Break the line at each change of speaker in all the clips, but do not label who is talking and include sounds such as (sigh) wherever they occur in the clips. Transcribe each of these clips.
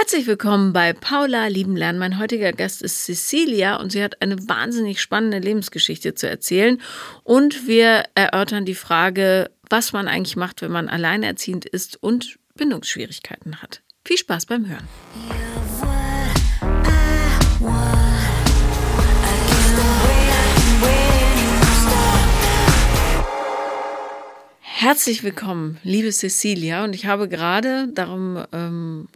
Herzlich willkommen bei Paula Lieben Lernen. Mein heutiger Gast ist Cecilia und sie hat eine wahnsinnig spannende Lebensgeschichte zu erzählen. Und wir erörtern die Frage, was man eigentlich macht, wenn man alleinerziehend ist und Bindungsschwierigkeiten hat. Viel Spaß beim Hören. Herzlich willkommen, liebe Cecilia. Und ich habe gerade, darum ähm,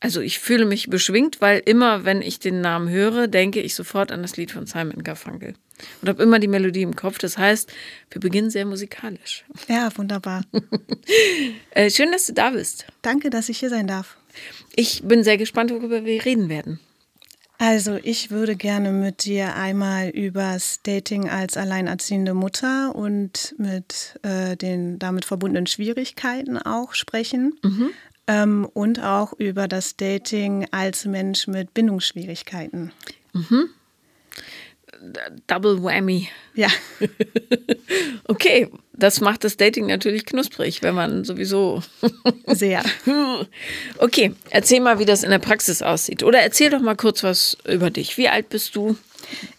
also ich fühle mich beschwingt, weil immer, wenn ich den Namen höre, denke ich sofort an das Lied von Simon Garfunkel und habe immer die Melodie im Kopf. Das heißt, wir beginnen sehr musikalisch. (laughs)
Ja, wunderbar.
äh, schön, dass du da bist.
Danke, dass ich hier sein darf.
Ich bin sehr gespannt, worüber wir reden werden.
Also ich würde gerne mit dir einmal über das Dating als alleinerziehende Mutter und mit äh, den damit verbundenen Schwierigkeiten auch sprechen. Mhm ähm, und auch über das Dating als Mensch mit Bindungsschwierigkeiten.
Mhm. Double Whammy.
Ja. (laughs)
okay, das macht das Dating natürlich knusprig, wenn man sowieso. (laughs)
Sehr.
okay, erzähl mal, wie das in der Praxis aussieht. Oder erzähl doch mal kurz was über dich. Wie alt bist du?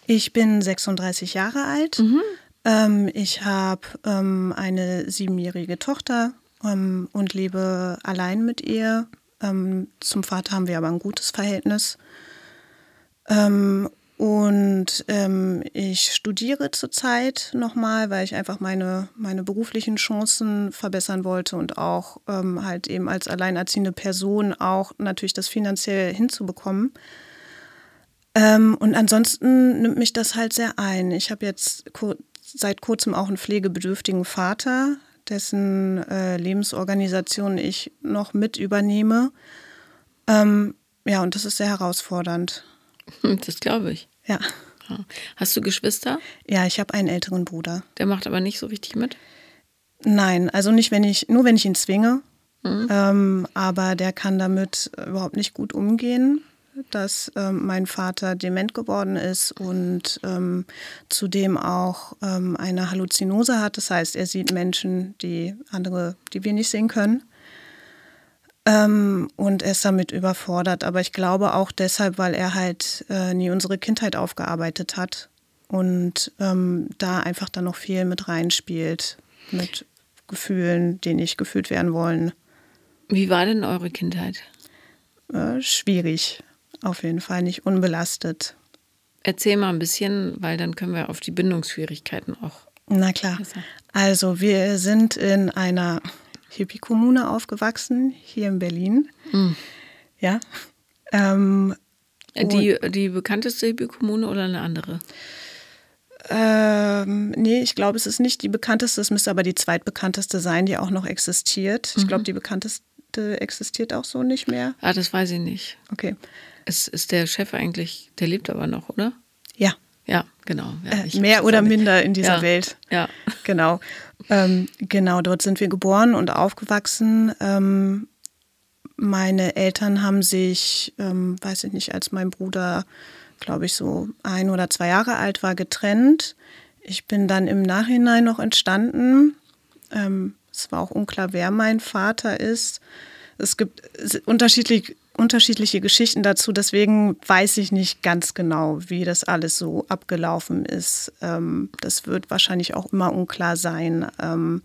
Ich bin 36 Jahre alt. Mhm. Ähm, ich habe ähm, eine siebenjährige Tochter ähm, und lebe allein mit ihr. Ähm, zum Vater haben wir aber ein gutes Verhältnis. Ähm, und ähm, ich studiere zurzeit nochmal, weil ich einfach meine, meine beruflichen Chancen verbessern wollte und auch ähm, halt eben als alleinerziehende Person auch natürlich das finanziell hinzubekommen. Ähm, und ansonsten nimmt mich das halt sehr ein. Ich habe jetzt seit kurzem auch einen pflegebedürftigen Vater, dessen äh, Lebensorganisation ich noch mit übernehme. Ähm, ja, und das ist sehr herausfordernd. (laughs)
Das glaube ich.
Ja.
Hast du Geschwister?
Ja, ich habe einen älteren Bruder.
Der macht aber nicht so richtig mit?
Nein, also nicht, wenn ich, nur wenn ich ihn zwinge. Mhm. Ähm, aber der kann damit überhaupt nicht gut umgehen dass ähm, mein Vater dement geworden ist und ähm, zudem auch ähm, eine Halluzinose hat. Das heißt, er sieht Menschen, die andere, die wir nicht sehen können. Ähm, und er ist damit überfordert. Aber ich glaube auch deshalb, weil er halt äh, nie unsere Kindheit aufgearbeitet hat und ähm, da einfach dann noch viel mit reinspielt, mit Gefühlen, die nicht gefühlt werden wollen.
Wie war denn eure Kindheit?
Äh, schwierig auf jeden Fall nicht unbelastet.
Erzähl mal ein bisschen, weil dann können wir auf die Bindungsschwierigkeiten auch.
Na klar. Also wir sind in einer Hippie-Kommune aufgewachsen, hier in Berlin. Mhm. Ja. Ähm,
die, die bekannteste Hippie-Kommune oder eine andere?
Ähm, nee, ich glaube, es ist nicht die bekannteste, es müsste aber die zweitbekannteste sein, die auch noch existiert. Ich glaube, mhm. die bekannteste existiert auch so nicht mehr.
Ah, das weiß ich nicht.
Okay.
Ist, ist der Chef eigentlich, der lebt aber noch, oder?
Ja.
Ja, genau. Ja,
äh, mehr oder minder in dieser
ja,
Welt.
Ja.
Genau. Ähm, genau, dort sind wir geboren und aufgewachsen. Ähm, meine Eltern haben sich, ähm, weiß ich nicht, als mein Bruder, glaube ich, so ein oder zwei Jahre alt war, getrennt. Ich bin dann im Nachhinein noch entstanden. Ähm, es war auch unklar, wer mein Vater ist. Es gibt unterschiedlich, unterschiedliche Geschichten dazu, deswegen weiß ich nicht ganz genau, wie das alles so abgelaufen ist. Ähm, das wird wahrscheinlich auch immer unklar sein. Ähm,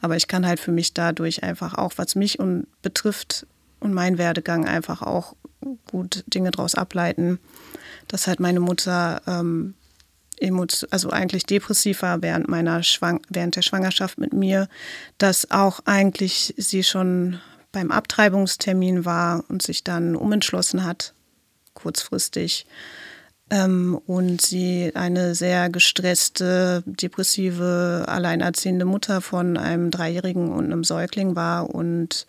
aber ich kann halt für mich dadurch einfach auch, was mich und betrifft und mein Werdegang einfach auch gut Dinge daraus ableiten, dass halt meine Mutter ähm, also eigentlich depressiv war während meiner Schwang während der Schwangerschaft mit mir, dass auch eigentlich sie schon beim Abtreibungstermin war und sich dann umentschlossen hat, kurzfristig. Ähm, und sie eine sehr gestresste, depressive, alleinerziehende Mutter von einem Dreijährigen und einem Säugling war und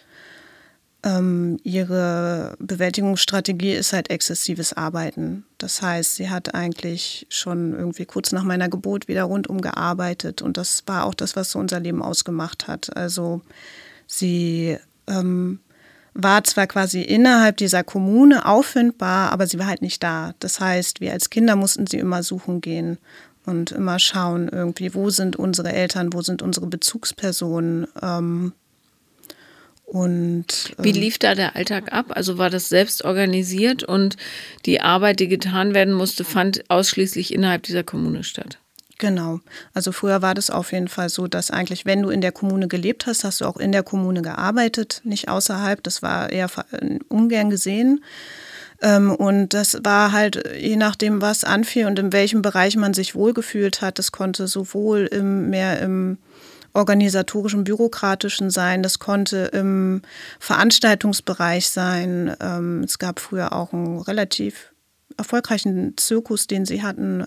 ähm, ihre Bewältigungsstrategie ist halt exzessives Arbeiten. Das heißt, sie hat eigentlich schon irgendwie kurz nach meiner Geburt wieder rundum gearbeitet und das war auch das, was so unser Leben ausgemacht hat. Also sie ähm, war zwar quasi innerhalb dieser Kommune auffindbar, aber sie war halt nicht da. Das heißt, wir als Kinder mussten sie immer suchen gehen und immer schauen, irgendwie, wo sind unsere Eltern, wo sind unsere Bezugspersonen. Ähm, Und,
Wie lief da der Alltag ab? Also war das selbst organisiert und die Arbeit, die getan werden musste, fand ausschließlich innerhalb dieser Kommune statt?
Genau. Also früher war das auf jeden Fall so, dass eigentlich, wenn du in der Kommune gelebt hast, hast du auch in der Kommune gearbeitet, nicht außerhalb. Das war eher ungern gesehen. Ähm, und das war halt, je nachdem, was anfiel und in welchem Bereich man sich wohlgefühlt hat, das konnte sowohl im, mehr im organisatorischen, bürokratischen sein, das konnte im Veranstaltungsbereich sein. Ähm, es gab früher auch einen relativ erfolgreichen Zirkus, den sie hatten.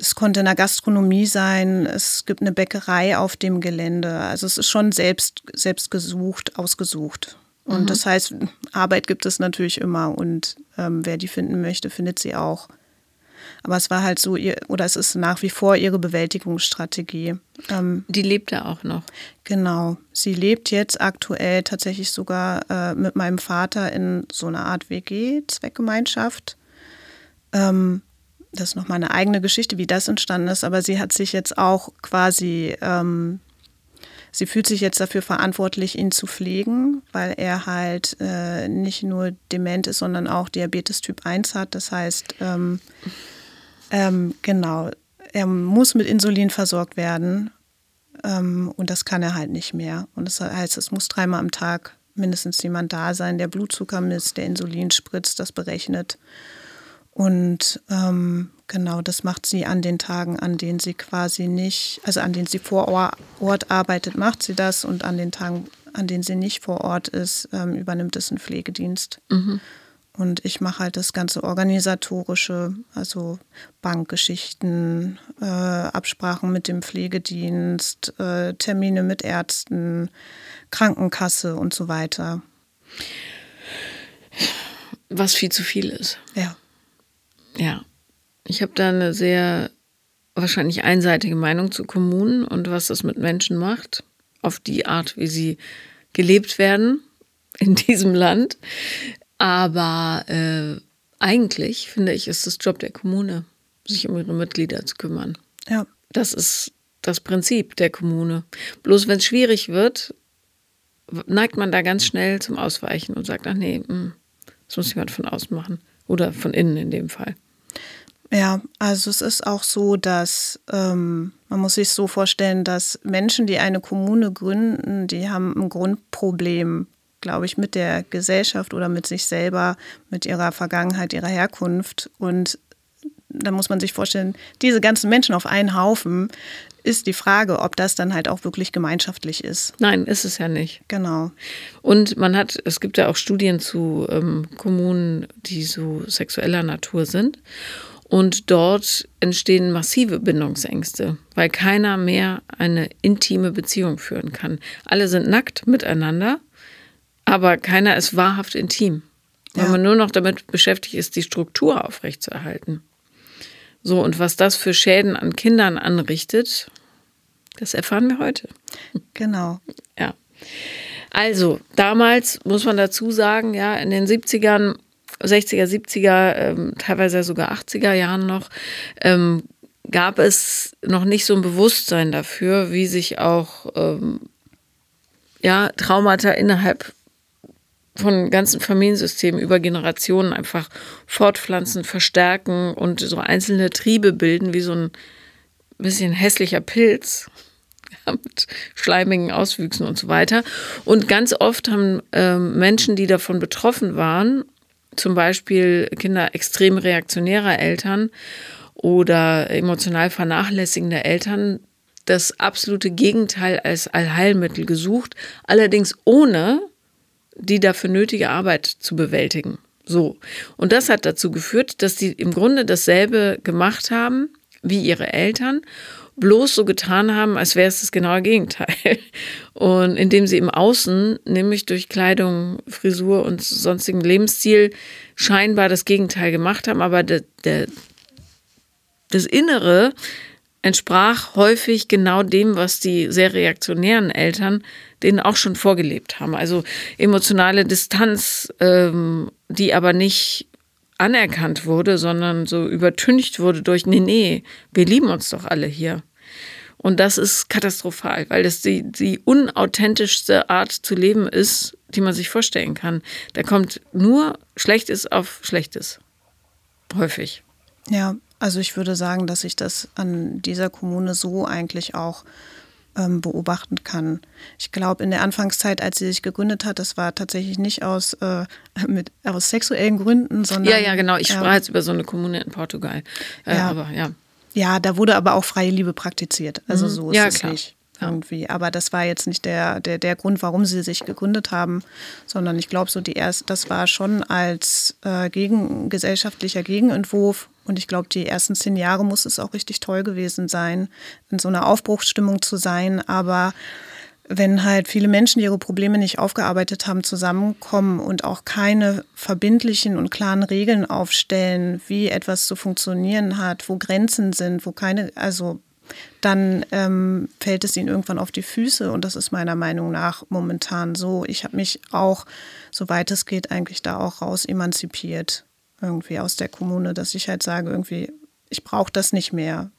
Es konnte in der Gastronomie sein, es gibt eine Bäckerei auf dem Gelände. Also es ist schon selbst, selbst gesucht, ausgesucht. Und mhm. das heißt, Arbeit gibt es natürlich immer und ähm, wer die finden möchte, findet sie auch. Aber es war halt so, ihr, oder es ist nach wie vor ihre Bewältigungsstrategie.
Ähm, die lebt ja auch noch.
Genau. Sie lebt jetzt aktuell tatsächlich sogar äh, mit meinem Vater in so einer Art WG-Zweckgemeinschaft. Ähm, das ist noch mal eine eigene Geschichte, wie das entstanden ist, aber sie hat sich jetzt auch quasi, ähm, sie fühlt sich jetzt dafür verantwortlich, ihn zu pflegen, weil er halt äh, nicht nur dement ist, sondern auch Diabetes Typ 1 hat. Das heißt, ähm, ähm, genau, er muss mit Insulin versorgt werden ähm, und das kann er halt nicht mehr. Und das heißt, es muss dreimal am Tag mindestens jemand da sein, der Blutzucker misst, der Insulin spritzt, das berechnet. Und ähm, genau, das macht sie an den Tagen, an denen sie quasi nicht, also an denen sie vor Ort arbeitet, macht sie das und an den Tagen, an denen sie nicht vor Ort ist, ähm, übernimmt es ein Pflegedienst. Mhm. Und ich mache halt das ganze organisatorische, also Bankgeschichten, äh, Absprachen mit dem Pflegedienst, äh, Termine mit Ärzten, Krankenkasse und so weiter.
Was viel zu viel ist.
Ja.
Ja, ich habe da eine sehr wahrscheinlich einseitige Meinung zu Kommunen und was das mit Menschen macht, auf die Art, wie sie gelebt werden in (laughs) diesem Land. Aber äh, eigentlich, finde ich, ist es Job der Kommune, sich um ihre Mitglieder zu kümmern.
Ja.
Das ist das Prinzip der Kommune. Bloß wenn es schwierig wird, neigt man da ganz schnell zum Ausweichen und sagt, ach nee, hm, das muss jemand von außen machen. Oder von innen in dem Fall.
Ja, also es ist auch so, dass ähm, man muss sich so vorstellen, dass Menschen, die eine Kommune gründen, die haben ein Grundproblem, glaube ich, mit der Gesellschaft oder mit sich selber, mit ihrer Vergangenheit, ihrer Herkunft. Und da muss man sich vorstellen, diese ganzen Menschen auf einen Haufen, ist die Frage, ob das dann halt auch wirklich gemeinschaftlich ist.
Nein, ist es ja nicht.
Genau.
Und man hat, es gibt ja auch Studien zu ähm, Kommunen, die so sexueller Natur sind. Und dort entstehen massive Bindungsängste, weil keiner mehr eine intime Beziehung führen kann. Alle sind nackt miteinander, aber keiner ist wahrhaft intim, weil ja. man nur noch damit beschäftigt ist, die Struktur aufrechtzuerhalten. So, und was das für Schäden an Kindern anrichtet, das erfahren wir heute.
Genau.
Ja. Also, damals muss man dazu sagen, ja, in den 70ern, 60er, 70er, ähm, teilweise sogar 80er Jahren noch, ähm, gab es noch nicht so ein Bewusstsein dafür, wie sich auch ähm, ja, Traumata innerhalb von ganzen Familiensystemen über Generationen einfach fortpflanzen, verstärken und so einzelne Triebe bilden, wie so ein bisschen hässlicher Pilz (laughs) mit schleimigen Auswüchsen und so weiter. Und ganz oft haben ähm, Menschen, die davon betroffen waren, zum Beispiel Kinder extrem reaktionärer Eltern oder emotional vernachlässigender Eltern, das absolute Gegenteil als Allheilmittel gesucht, allerdings ohne die dafür nötige Arbeit zu bewältigen. So. Und das hat dazu geführt, dass die im Grunde dasselbe gemacht haben wie ihre Eltern, bloß so getan haben, als wäre es das genaue Gegenteil. (laughs) Und indem sie im Außen, nämlich durch Kleidung, Frisur und sonstigen Lebensstil, scheinbar das Gegenteil gemacht haben, aber der, der, das Innere entsprach häufig genau dem, was die sehr reaktionären Eltern denen auch schon vorgelebt haben. Also emotionale Distanz, ähm, die aber nicht anerkannt wurde, sondern so übertüncht wurde durch, nee, nee, wir lieben uns doch alle hier. Und das ist katastrophal, weil das die, die unauthentischste Art zu leben ist, die man sich vorstellen kann. Da kommt nur Schlechtes auf Schlechtes. Häufig.
Ja, also ich würde sagen, dass ich das an dieser Kommune so eigentlich auch ähm, beobachten kann. Ich glaube, in der Anfangszeit, als sie sich gegründet hat, das war tatsächlich nicht aus, äh, mit, aus sexuellen Gründen, sondern.
Ja, ja, genau. Ich sprach jetzt über so eine Kommune in Portugal. Äh, ja. Aber ja.
Ja, da wurde aber auch freie Liebe praktiziert. Also mhm. so ist ja, es klar. nicht irgendwie. Aber das war jetzt nicht der, der, der Grund, warum sie sich gegründet haben, sondern ich glaube, so die erste, das war schon als äh, gegen, gesellschaftlicher Gegenentwurf. Und ich glaube, die ersten zehn Jahre muss es auch richtig toll gewesen sein, in so einer Aufbruchsstimmung zu sein. Aber wenn halt viele Menschen, die ihre Probleme nicht aufgearbeitet haben, zusammenkommen und auch keine verbindlichen und klaren Regeln aufstellen, wie etwas zu funktionieren hat, wo Grenzen sind, wo keine, also dann ähm, fällt es ihnen irgendwann auf die Füße und das ist meiner Meinung nach momentan so. Ich habe mich auch, soweit es geht, eigentlich da auch raus emanzipiert, irgendwie aus der Kommune, dass ich halt sage, irgendwie, ich brauche das nicht mehr.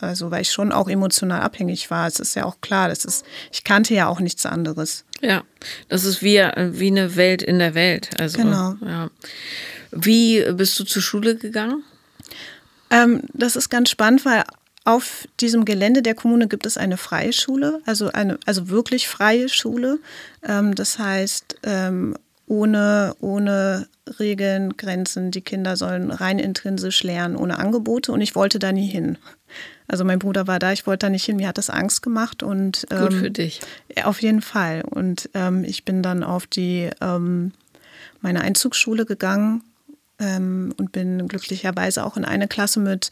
Also, weil ich schon auch emotional abhängig war. Es ist ja auch klar, das ist, ich kannte ja auch nichts anderes.
Ja, das ist wie, wie eine Welt in der Welt. Also,
genau.
Ja. Wie bist du zur Schule gegangen?
Ähm, das ist ganz spannend, weil auf diesem Gelände der Kommune gibt es eine freie Schule, also eine also wirklich freie Schule. Ähm, das heißt, ähm, ohne, ohne Regeln, Grenzen. Die Kinder sollen rein intrinsisch lernen, ohne Angebote. Und ich wollte da nie hin. Also mein Bruder war da, ich wollte da nicht hin. Mir hat das Angst gemacht. Und,
ähm, Gut für dich.
Auf jeden Fall. Und ähm, ich bin dann auf die ähm, meine Einzugsschule gegangen ähm, und bin glücklicherweise auch in eine Klasse mit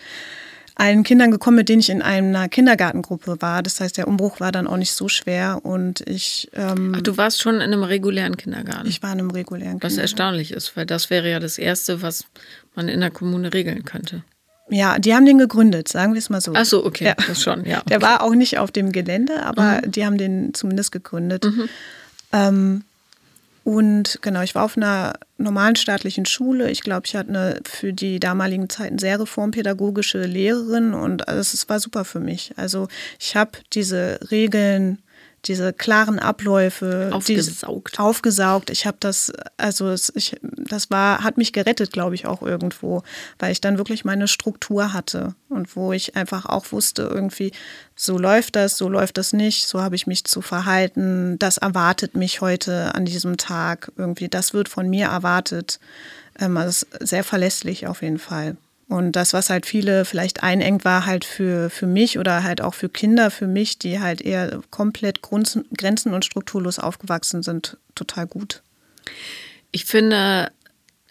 allen Kindern gekommen, mit denen ich in einer Kindergartengruppe war. Das heißt, der Umbruch war dann auch nicht so schwer und ich. Ähm,
Ach, du warst schon in einem regulären Kindergarten?
Ich war in einem regulären
was Kindergarten. Was erstaunlich ist, weil das wäre ja das Erste, was man in der Kommune regeln könnte.
Ja, die haben den gegründet, sagen wir es mal so.
Ach so, okay, ja. das schon, ja. Okay.
Der war auch nicht auf dem Gelände, aber mhm. die haben den zumindest gegründet. Mhm. Ähm, und genau, ich war auf einer normalen staatlichen Schule. Ich glaube, ich hatte eine für die damaligen Zeiten sehr reformpädagogische Lehrerin und es war super für mich. Also ich habe diese Regeln diese klaren Abläufe
aufgesaugt.
Diese, aufgesaugt. Ich habe das, also es, ich, das war, hat mich gerettet, glaube ich, auch irgendwo, weil ich dann wirklich meine Struktur hatte und wo ich einfach auch wusste, irgendwie, so läuft das, so läuft das nicht, so habe ich mich zu verhalten, das erwartet mich heute an diesem Tag, irgendwie, das wird von mir erwartet. Ähm, also sehr verlässlich auf jeden Fall. Und das, was halt viele vielleicht einengt, war halt für, für mich oder halt auch für Kinder, für mich, die halt eher komplett grenzen- und strukturlos aufgewachsen sind, total gut.
Ich finde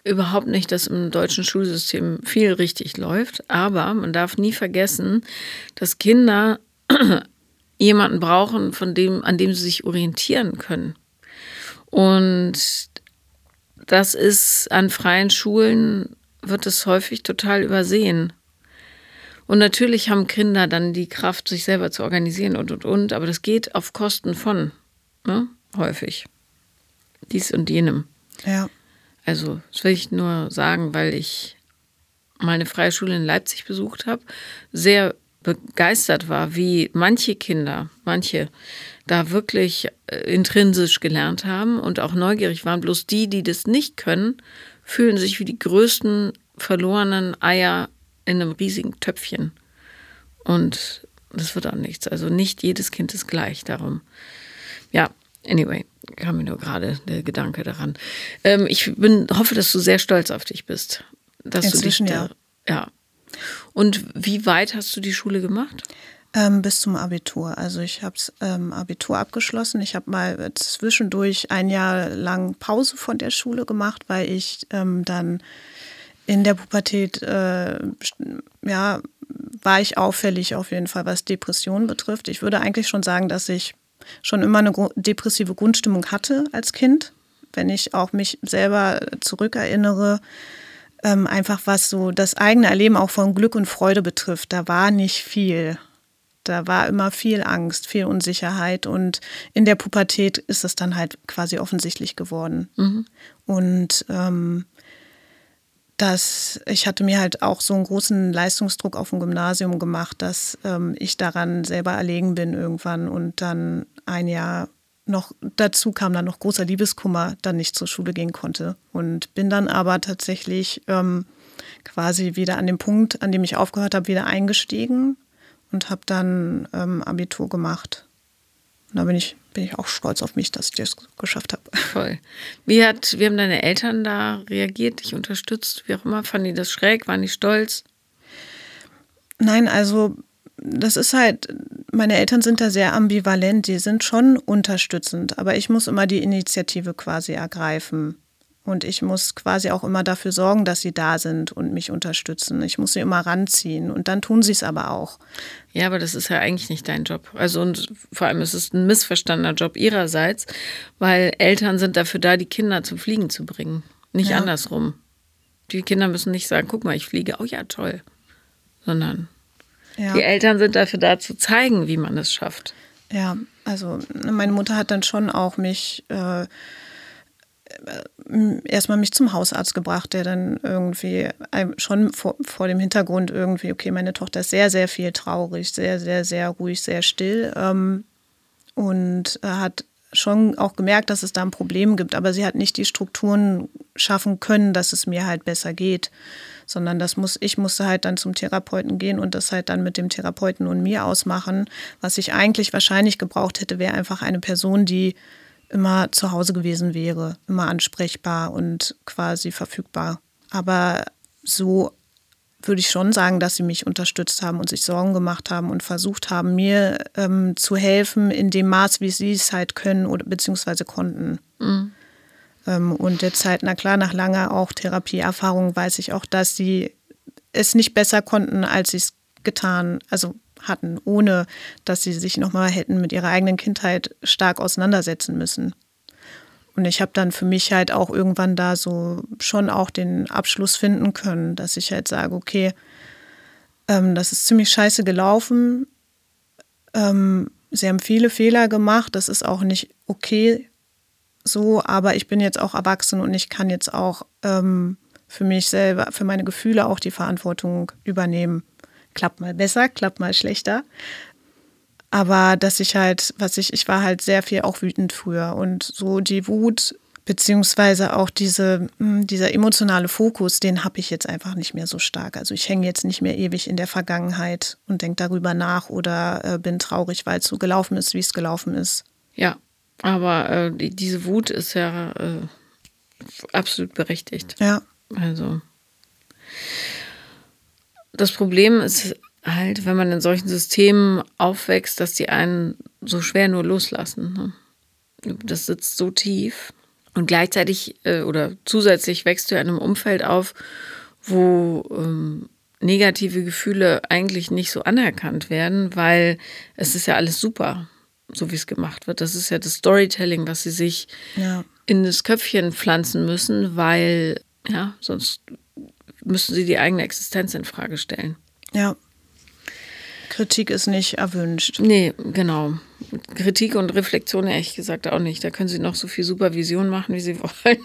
überhaupt nicht, dass im deutschen Schulsystem viel richtig läuft, aber man darf nie vergessen, dass Kinder (clears throat) jemanden brauchen, von dem, an dem sie sich orientieren können. Und das ist an freien Schulen wird es häufig total übersehen. Und natürlich haben Kinder dann die Kraft, sich selber zu organisieren und und und, aber das geht auf Kosten von, ne? häufig. Dies und jenem.
Ja.
Also, das will ich nur sagen, weil ich meine freie Schule in Leipzig besucht habe, sehr begeistert war, wie manche Kinder, manche da wirklich äh, intrinsisch gelernt haben und auch neugierig waren. Bloß die, die das nicht können, fühlen sich wie die größten verlorenen Eier in einem riesigen Töpfchen. Und das wird auch nichts. Also nicht jedes Kind ist gleich darum. Ja, anyway, kam mir nur gerade der Gedanke daran. Ähm, ich bin, hoffe, dass du sehr stolz auf dich bist. Dass
Inzwischen,
du dich da, ja. ja. Und wie weit hast du die Schule gemacht?
Ähm, bis zum Abitur. Also ich habe ähm, Abitur abgeschlossen. Ich habe mal zwischendurch ein Jahr lang Pause von der Schule gemacht, weil ich ähm, dann in der Pubertät, äh, ja, war ich auffällig auf jeden Fall, was Depressionen betrifft. Ich würde eigentlich schon sagen, dass ich schon immer eine depressive Grundstimmung hatte als Kind. Wenn ich auch mich selber zurückerinnere, ähm, einfach was so das eigene Erleben auch von Glück und Freude betrifft, da war nicht viel. Da war immer viel Angst, viel Unsicherheit und in der Pubertät ist es dann halt quasi offensichtlich geworden. Mhm. Und ähm, dass ich hatte mir halt auch so einen großen Leistungsdruck auf dem Gymnasium gemacht, dass ähm, ich daran selber erlegen bin irgendwann und dann ein Jahr noch dazu kam dann noch großer Liebeskummer, dann nicht zur Schule gehen konnte und bin dann aber tatsächlich ähm, quasi wieder an dem Punkt, an dem ich aufgehört habe, wieder eingestiegen und habe dann ähm, Abitur gemacht. Und da bin ich, bin ich auch stolz auf mich, dass ich das geschafft habe. (laughs)
Voll. Wie, hat, wie haben deine Eltern da reagiert, dich unterstützt, wie auch immer? Fanden die das schräg? Waren die stolz?
Nein, also das ist halt, meine Eltern sind da sehr ambivalent, die sind schon unterstützend, aber ich muss immer die Initiative quasi ergreifen. Und ich muss quasi auch immer dafür sorgen, dass sie da sind und mich unterstützen. Ich muss sie immer ranziehen. Und dann tun sie es aber auch.
Ja, aber das ist ja eigentlich nicht dein Job. Also und vor allem ist es ein missverstandener Job ihrerseits, weil Eltern sind dafür da, die Kinder zum Fliegen zu bringen. Nicht ja. andersrum. Die Kinder müssen nicht sagen, guck mal, ich fliege, oh ja, toll. Sondern ja. die Eltern sind dafür da, zu zeigen, wie man es schafft.
Ja, also meine Mutter hat dann schon auch mich. Äh, erstmal mich zum Hausarzt gebracht, der dann irgendwie schon vor, vor, dem Hintergrund irgendwie, okay, meine Tochter ist sehr, sehr viel traurig, sehr, sehr, sehr ruhig, sehr still ähm, und hat schon auch gemerkt, dass es da ein Problem gibt, aber sie hat nicht die Strukturen schaffen können, dass es mir halt besser geht, sondern das muss ich musste halt dann zum Therapeuten gehen und das halt dann mit dem Therapeuten und mir ausmachen. Was ich eigentlich wahrscheinlich gebraucht hätte, wäre einfach eine Person, die immer zu Hause gewesen wäre, immer ansprechbar und quasi verfügbar. Aber so würde ich schon sagen, dass sie mich unterstützt haben und sich Sorgen gemacht haben und versucht haben, mir ähm, zu helfen in dem Maß, wie sie es halt können oder beziehungsweise konnten. Mhm. Ähm, und jetzt halt, na klar, nach langer auch Therapieerfahrung weiß ich auch, dass sie es nicht besser konnten, als sie es getan, also hatten, ohne dass sie sich nochmal hätten mit ihrer eigenen Kindheit stark auseinandersetzen müssen. Und ich habe dann für mich halt auch irgendwann da so schon auch den Abschluss finden können, dass ich halt sage, okay, ähm, das ist ziemlich scheiße gelaufen. Ähm, sie haben viele Fehler gemacht, das ist auch nicht okay so, aber ich bin jetzt auch erwachsen und ich kann jetzt auch ähm, für mich selber, für meine Gefühle auch die Verantwortung übernehmen klappt mal besser, klappt mal schlechter. Aber dass ich halt, was ich, ich war halt sehr viel auch wütend früher und so die Wut beziehungsweise auch diese, hm, dieser emotionale Fokus, den habe ich jetzt einfach nicht mehr so stark. Also ich hänge jetzt nicht mehr ewig in der Vergangenheit und denke darüber nach oder äh, bin traurig, weil es so gelaufen ist, wie es gelaufen ist.
Ja, aber äh, die, diese Wut ist ja äh, absolut berechtigt.
Ja.
Also das Problem ist halt, wenn man in solchen Systemen aufwächst, dass die einen so schwer nur loslassen. Ne? Das sitzt so tief. Und gleichzeitig äh, oder zusätzlich wächst du in einem Umfeld auf, wo ähm, negative Gefühle eigentlich nicht so anerkannt werden, weil es ist ja alles super, so wie es gemacht wird. Das ist ja das Storytelling, was sie sich ja. in das Köpfchen pflanzen müssen, weil ja, sonst müssen sie die eigene Existenz in Frage stellen.
Ja. Kritik ist nicht erwünscht.
Nee, genau. Kritik und Reflexion ehrlich gesagt auch nicht. Da können sie noch so viel Supervision machen, wie sie (laughs) wollen.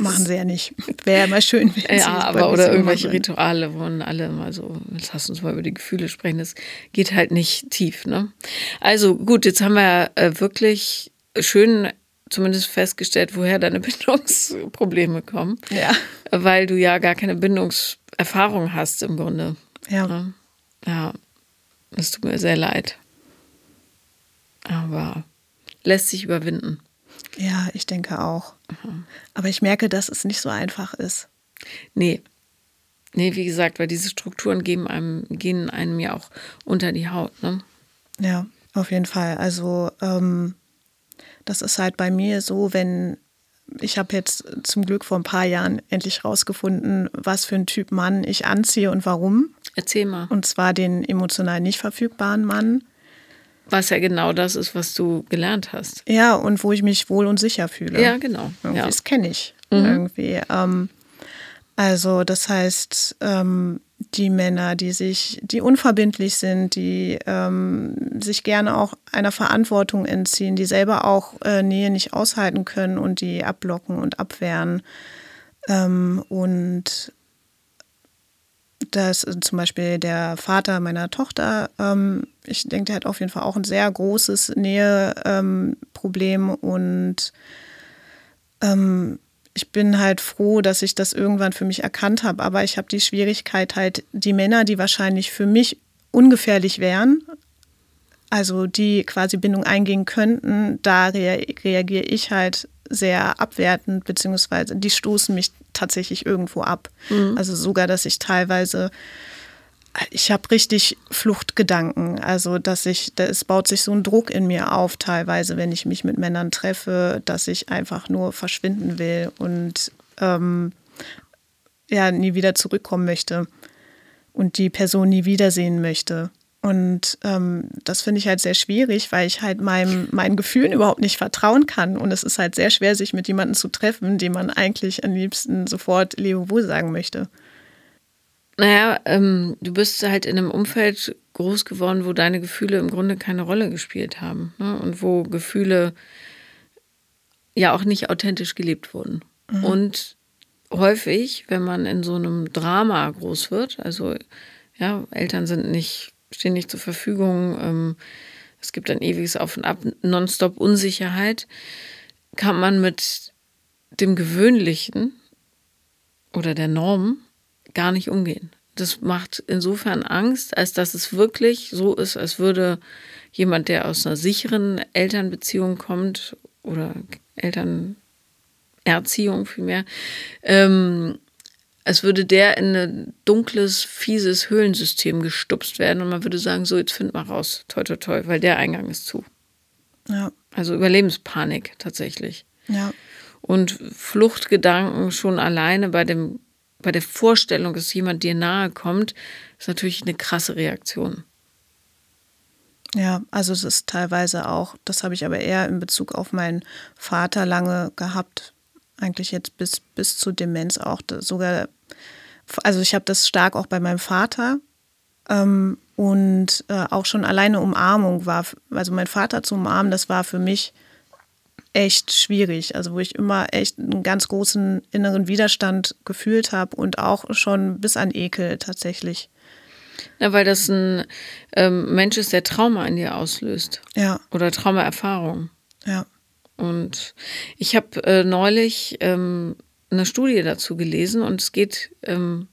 Machen sie ja nicht. Wäre ja mal schön,
wenn Ja, aber oder irgendwelche Rituale, wo alle mal so, jetzt lass uns mal über die Gefühle sprechen. Das geht halt nicht tief. Ne? Also gut, jetzt haben wir äh, wirklich schön zumindest festgestellt, woher deine (laughs) Bindungsprobleme kommen.
Ja.
Weil du ja gar keine Bindungserfahrung hast im Grunde.
Ja.
Ja. Es tut mir sehr leid. Aber lässt sich überwinden.
Ja, ich denke auch. Mhm. Aber ich merke, dass es nicht so einfach ist.
Nee. Nee, wie gesagt, weil diese Strukturen geben einem, gehen einem ja auch unter die Haut, ne?
Ja, auf jeden Fall. Also, ähm, das ist halt bei mir so, wenn ich habe jetzt zum Glück vor ein paar Jahren endlich rausgefunden, was für ein Typ Mann ich anziehe und warum.
Erzähl mal.
Und zwar den emotional nicht verfügbaren Mann.
Was ja genau das ist, was du gelernt hast.
Ja, und wo ich mich wohl und sicher fühle.
Ja, genau.
Irgendwie,
ja.
Das kenne ich mhm. irgendwie. Ähm, also das heißt, ähm, die Männer, die sich, die unverbindlich sind, die ähm, sich gerne auch einer Verantwortung entziehen, die selber auch äh, Nähe nicht aushalten können und die abblocken und abwehren. Ähm, und dass äh, zum Beispiel der Vater meiner Tochter, ähm, ich denke, der hat auf jeden Fall auch ein sehr großes Näheproblem ähm, und ähm, ich bin halt froh, dass ich das irgendwann für mich erkannt habe. Aber ich habe die Schwierigkeit halt, die Männer, die wahrscheinlich für mich ungefährlich wären, also die quasi Bindung eingehen könnten, da reagiere ich halt sehr abwertend, beziehungsweise die stoßen mich tatsächlich irgendwo ab. Mhm. Also sogar, dass ich teilweise, ich habe richtig Fluchtgedanken. Also, dass ich, es baut sich so ein Druck in mir auf, teilweise, wenn ich mich mit Männern treffe, dass ich einfach nur verschwinden will und ähm, ja, nie wieder zurückkommen möchte und die Person nie wiedersehen möchte. Und ähm, das finde ich halt sehr schwierig, weil ich halt meinem, meinen Gefühlen überhaupt nicht vertrauen kann. Und es ist halt sehr schwer, sich mit jemandem zu treffen, dem man eigentlich am liebsten sofort Leo Wohl sagen möchte.
Naja, ähm, du bist halt in einem Umfeld groß geworden, wo deine Gefühle im Grunde keine Rolle gespielt haben. Ne? Und wo Gefühle ja auch nicht authentisch gelebt wurden. Mhm. Und häufig, wenn man in so einem Drama groß wird, also ja, Eltern sind nicht stehen nicht zur Verfügung. Ähm, es gibt ein ewiges Auf und Ab, nonstop Unsicherheit. Kann man mit dem Gewöhnlichen oder der Norm gar nicht umgehen. Das macht insofern Angst, als dass es wirklich so ist, als würde jemand, der aus einer sicheren Elternbeziehung kommt oder Elternerziehung vielmehr, ähm, als würde der in ein dunkles, fieses Höhlensystem gestupst werden und man würde sagen, so, jetzt find mal raus, toi, toi, toi, weil der Eingang ist zu. Ja. Also Überlebenspanik tatsächlich.
Ja.
Und Fluchtgedanken schon alleine bei dem, bei der Vorstellung, dass jemand dir nahe kommt, ist natürlich eine krasse Reaktion.
Ja, also es ist teilweise auch, das habe ich aber eher in Bezug auf meinen Vater lange gehabt, eigentlich jetzt bis, bis zur Demenz auch sogar, also ich habe das stark auch bei meinem Vater ähm, und äh, auch schon alleine Umarmung war, also mein Vater zu umarmen, das war für mich echt schwierig, also wo ich immer echt einen ganz großen inneren Widerstand gefühlt habe und auch schon bis an Ekel tatsächlich.
Ja, weil das ein ähm, Mensch ist, der Trauma in dir auslöst.
Ja.
Oder Traumaerfahrung.
Ja.
Und ich habe äh, neulich ähm, eine Studie dazu gelesen und es geht ähm,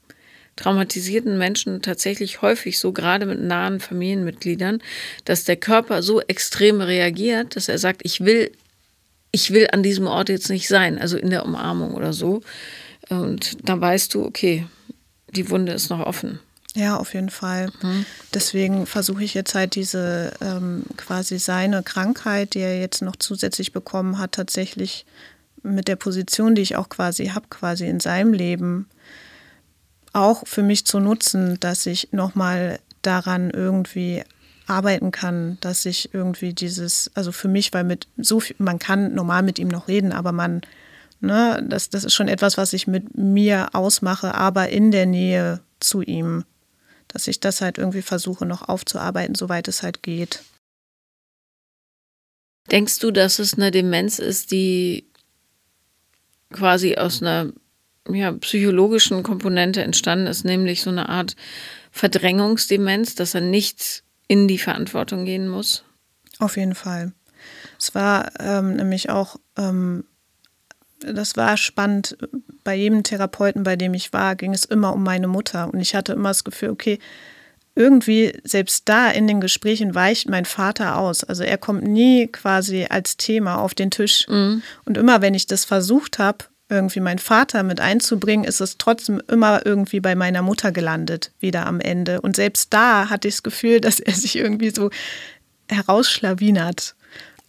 traumatisierten Menschen tatsächlich häufig so, gerade mit nahen Familienmitgliedern, dass der Körper so extrem reagiert, dass er sagt, ich will, ich will an diesem Ort jetzt nicht sein, also in der Umarmung oder so. Und dann weißt du, okay, die Wunde ist noch offen.
Ja, auf jeden Fall. Mhm. Deswegen versuche ich jetzt halt diese ähm, quasi seine Krankheit, die er jetzt noch zusätzlich bekommen hat, tatsächlich mit der Position, die ich auch quasi habe, quasi in seinem Leben, auch für mich zu nutzen, dass ich nochmal daran irgendwie arbeiten kann, dass ich irgendwie dieses, also für mich, weil mit so viel, man kann normal mit ihm noch reden, aber man, ne, das, das ist schon etwas, was ich mit mir ausmache, aber in der Nähe zu ihm dass ich das halt irgendwie versuche noch aufzuarbeiten, soweit es halt geht.
Denkst du, dass es eine Demenz ist, die quasi aus einer ja, psychologischen Komponente entstanden ist, nämlich so eine Art Verdrängungsdemenz, dass er nicht in die Verantwortung gehen muss?
Auf jeden Fall. Es war ähm, nämlich auch ähm, das war spannend. Bei jedem Therapeuten, bei dem ich war, ging es immer um meine Mutter. Und ich hatte immer das Gefühl, okay, irgendwie selbst da in den Gesprächen weicht mein Vater aus. Also er kommt nie quasi als Thema auf den Tisch. Mhm. Und immer wenn ich das versucht habe, irgendwie meinen Vater mit einzubringen, ist es trotzdem immer irgendwie bei meiner Mutter gelandet, wieder am Ende. Und selbst da hatte ich das Gefühl, dass er sich irgendwie so herausschlawinert.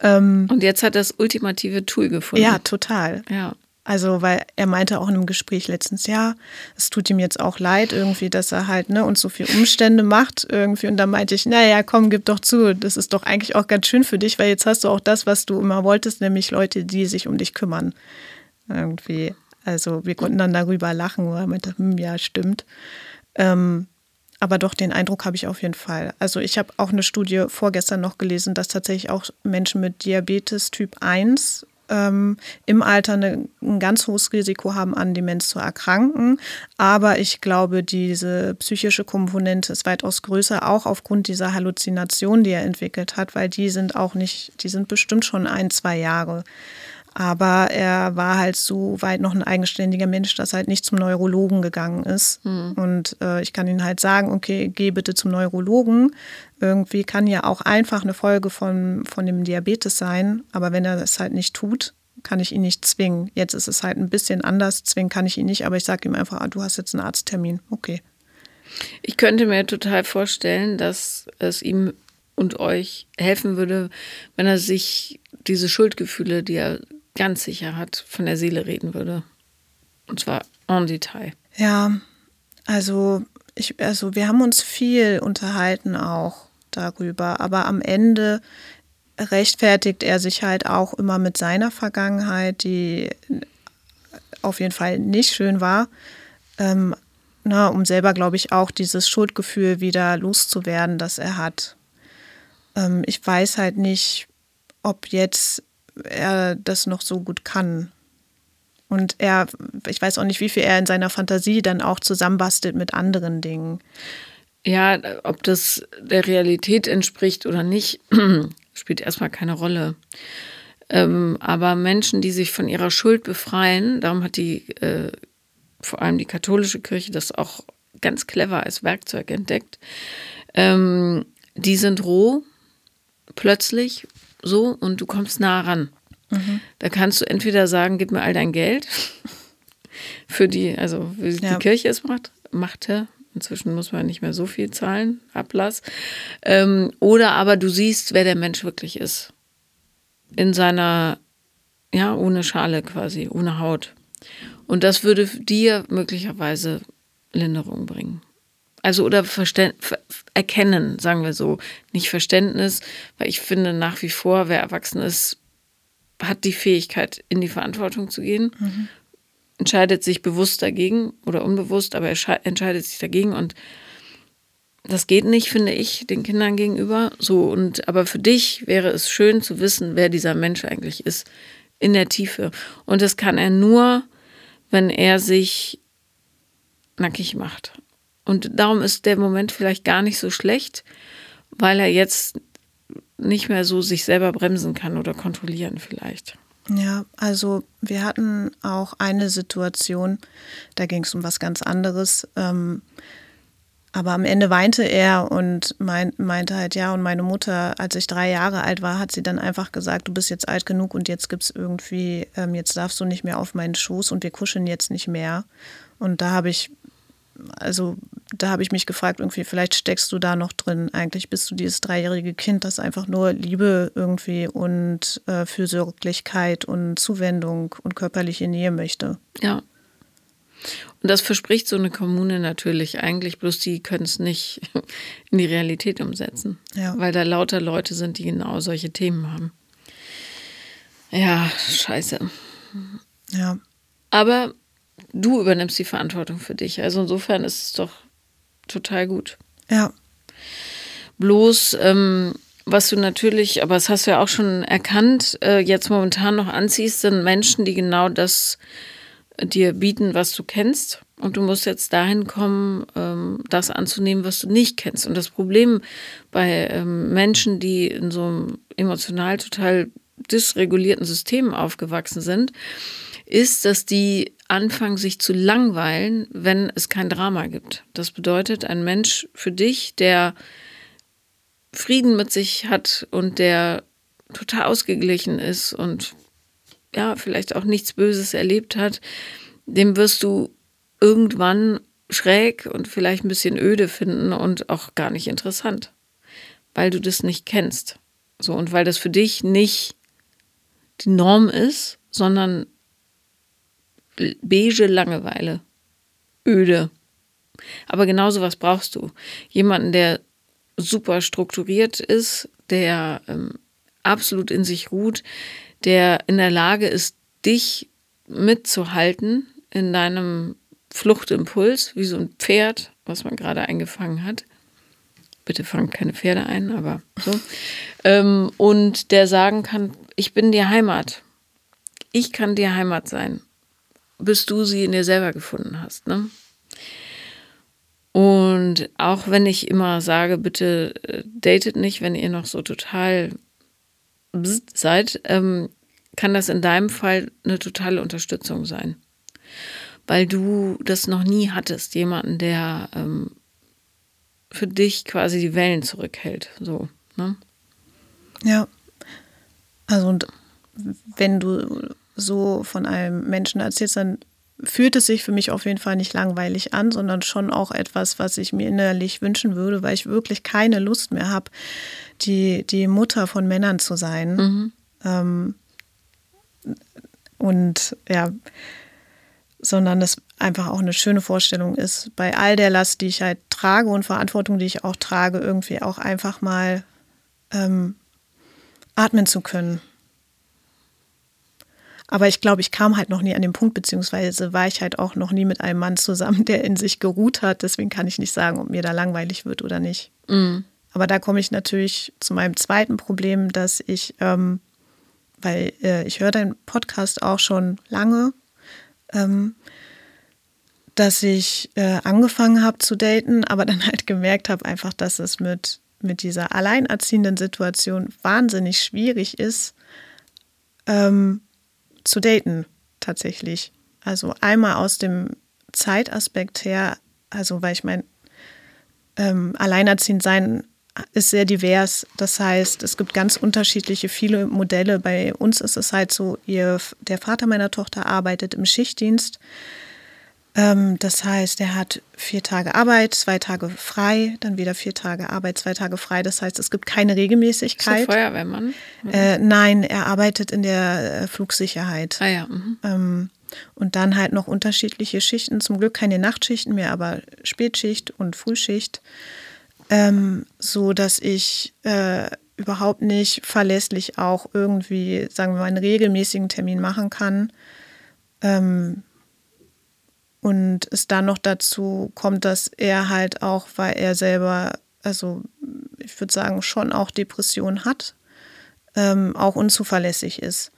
Ähm, und jetzt hat er das ultimative Tool gefunden.
Ja, total.
Ja.
Also, weil er meinte auch in einem Gespräch letztens, ja, es tut ihm jetzt auch leid irgendwie, dass er halt, ne, uns so viele Umstände macht irgendwie. Und da meinte ich, naja, komm, gib doch zu. Das ist doch eigentlich auch ganz schön für dich, weil jetzt hast du auch das, was du immer wolltest, nämlich Leute, die sich um dich kümmern. Irgendwie. Also, wir konnten dann darüber lachen, wo er meinte, hm, ja, stimmt. Ähm, aber doch, den Eindruck habe ich auf jeden Fall. Also ich habe auch eine Studie vorgestern noch gelesen, dass tatsächlich auch Menschen mit Diabetes Typ 1 ähm, im Alter eine, ein ganz hohes Risiko haben, an Demenz zu erkranken. Aber ich glaube, diese psychische Komponente ist weitaus größer, auch aufgrund dieser Halluzinationen, die er entwickelt hat, weil die sind auch nicht, die sind bestimmt schon ein, zwei Jahre. Aber er war halt so weit noch ein eigenständiger Mensch, dass er halt nicht zum Neurologen gegangen ist. Mhm. Und äh, ich kann ihn halt sagen, okay, geh bitte zum Neurologen. Irgendwie kann ja auch einfach eine Folge von, von dem Diabetes sein. Aber wenn er das halt nicht tut, kann ich ihn nicht zwingen. Jetzt ist es halt ein bisschen anders. Zwingen kann ich ihn nicht, aber ich sage ihm einfach, ah, du hast jetzt einen Arzttermin. Okay.
Ich könnte mir total vorstellen, dass es ihm und euch helfen würde, wenn er sich diese Schuldgefühle, die er ganz sicher hat, von der Seele reden würde. Und zwar en Detail.
Ja, also, ich, also wir haben uns viel unterhalten auch darüber, aber am Ende rechtfertigt er sich halt auch immer mit seiner Vergangenheit, die auf jeden Fall nicht schön war, ähm, na, um selber, glaube ich, auch dieses Schuldgefühl wieder loszuwerden, das er hat. Ähm, ich weiß halt nicht, ob jetzt er das noch so gut kann. Und er, ich weiß auch nicht, wie viel er in seiner Fantasie dann auch zusammenbastelt mit anderen Dingen.
Ja, ob das der Realität entspricht oder nicht, (clears throat) spielt erstmal keine Rolle. Ähm, aber Menschen, die sich von ihrer Schuld befreien, darum hat die äh, vor allem die katholische Kirche das auch ganz clever als Werkzeug entdeckt, ähm, die sind roh, plötzlich so und du kommst nah ran. Mhm. Da kannst du entweder sagen, gib mir all dein Geld (laughs) für die, also wie ja. die Kirche es macht, machte. Inzwischen muss man nicht mehr so viel zahlen, Ablass. Ähm, oder aber du siehst, wer der Mensch wirklich ist. In seiner, ja, ohne Schale quasi, ohne Haut. Und das würde dir möglicherweise Linderung bringen. Also oder Verständ erkennen, sagen wir so. Nicht Verständnis, weil ich finde nach wie vor, wer erwachsen ist, hat die Fähigkeit, in die Verantwortung zu gehen, mhm. entscheidet sich bewusst dagegen oder unbewusst, aber er entscheidet sich dagegen und das geht nicht, finde ich, den Kindern gegenüber. So und aber für dich wäre es schön zu wissen, wer dieser Mensch eigentlich ist in der Tiefe. Und das kann er nur, wenn er sich nackig macht. Und darum ist der Moment vielleicht gar nicht so schlecht, weil er jetzt nicht mehr so sich selber bremsen kann oder kontrollieren vielleicht.
Ja, also wir hatten auch eine Situation, da ging es um was ganz anderes. Ähm, aber am Ende weinte er und mein, meinte halt, ja, und meine Mutter, als ich drei Jahre alt war, hat sie dann einfach gesagt, du bist jetzt alt genug und jetzt gibt es irgendwie, ähm, jetzt darfst du nicht mehr auf meinen Schoß und wir kuscheln jetzt nicht mehr. Und da habe ich also da habe ich mich gefragt, irgendwie, vielleicht steckst du da noch drin. Eigentlich bist du dieses dreijährige Kind, das einfach nur Liebe irgendwie und äh, Fürsorglichkeit und Zuwendung und körperliche Nähe möchte.
Ja. Und das verspricht so eine Kommune natürlich eigentlich, bloß die können es nicht (laughs) in die Realität umsetzen. Ja. Weil da lauter Leute sind, die genau solche Themen haben. Ja, scheiße.
Ja.
Aber du übernimmst die Verantwortung für dich. Also insofern ist es doch total gut.
Ja.
Bloß, ähm, was du natürlich, aber das hast du ja auch schon erkannt, äh, jetzt momentan noch anziehst, sind Menschen, die genau das dir bieten, was du kennst. Und du musst jetzt dahin kommen, ähm, das anzunehmen, was du nicht kennst. Und das Problem bei ähm, Menschen, die in so einem emotional total dysregulierten System aufgewachsen sind, ist, dass die anfangen, sich zu langweilen, wenn es kein Drama gibt. Das bedeutet, ein Mensch für dich, der Frieden mit sich hat und der total ausgeglichen ist und ja, vielleicht auch nichts Böses erlebt hat, dem wirst du irgendwann schräg und vielleicht ein bisschen öde finden und auch gar nicht interessant, weil du das nicht kennst. So und weil das für dich nicht die Norm ist, sondern beige Langeweile. Öde. Aber genau was brauchst du. Jemanden, der super strukturiert ist, der ähm, absolut in sich ruht, der in der Lage ist, dich mitzuhalten in deinem Fluchtimpuls, wie so ein Pferd, was man gerade eingefangen hat. Bitte fangt keine Pferde ein, aber so. (laughs) ähm, und der sagen kann, ich bin die Heimat. ich kann dir Heimat sein, bis du sie in dir selber gefunden hast. Ne? Und auch wenn ich immer sage, bitte äh, datet nicht, wenn ihr noch so total seid, ähm, kann das in deinem Fall eine totale Unterstützung sein. Weil du das noch nie hattest, jemanden, der ähm, für dich quasi die Wellen zurückhält. So, ne?
Ja. Also und wenn du so von einem Menschen erzählst, dann fühlt es sich für mich auf jeden Fall nicht langweilig an, sondern schon auch etwas, was ich mir innerlich wünschen würde, weil ich wirklich keine Lust mehr habe, die, die Mutter von Männern zu sein. Mhm. Ähm, und ja, sondern es einfach auch eine schöne Vorstellung ist, bei all der Last, die ich halt trage und Verantwortung, die ich auch trage, irgendwie auch einfach mal ähm, atmen zu können. Aber ich glaube, ich kam halt noch nie an den Punkt, beziehungsweise war ich halt auch noch nie mit einem Mann zusammen, der in sich geruht hat. Deswegen kann ich nicht sagen, ob mir da langweilig wird oder nicht. Mhm. Aber da komme ich natürlich zu meinem zweiten Problem, dass ich, ähm, weil äh, ich höre deinen Podcast auch schon lange, ähm, dass ich äh, angefangen habe zu daten, aber dann halt gemerkt habe einfach, dass es mit, mit dieser alleinerziehenden Situation wahnsinnig schwierig ist, ähm, zu daten tatsächlich. Also einmal aus dem Zeitaspekt her, also weil ich mein, ähm, alleinerziehend sein ist sehr divers. Das heißt, es gibt ganz unterschiedliche, viele Modelle. Bei uns ist es halt so, ihr, der Vater meiner Tochter arbeitet im Schichtdienst. Ähm, das heißt, er hat vier Tage Arbeit, zwei Tage frei, dann wieder vier Tage Arbeit, zwei Tage frei. Das heißt, es gibt keine Regelmäßigkeit. Ist
er Feuerwehrmann?
Äh, nein, er arbeitet in der äh, Flugsicherheit.
Ah ja. Mhm.
Ähm, und dann halt noch unterschiedliche Schichten. Zum Glück keine Nachtschichten mehr, aber Spätschicht und Frühschicht. Ähm, so dass ich äh, überhaupt nicht verlässlich auch irgendwie, sagen wir mal, einen regelmäßigen Termin machen kann. Ähm, und es dann noch dazu kommt, dass er halt auch, weil er selber, also ich würde sagen, schon auch Depression hat, ähm, auch unzuverlässig ist,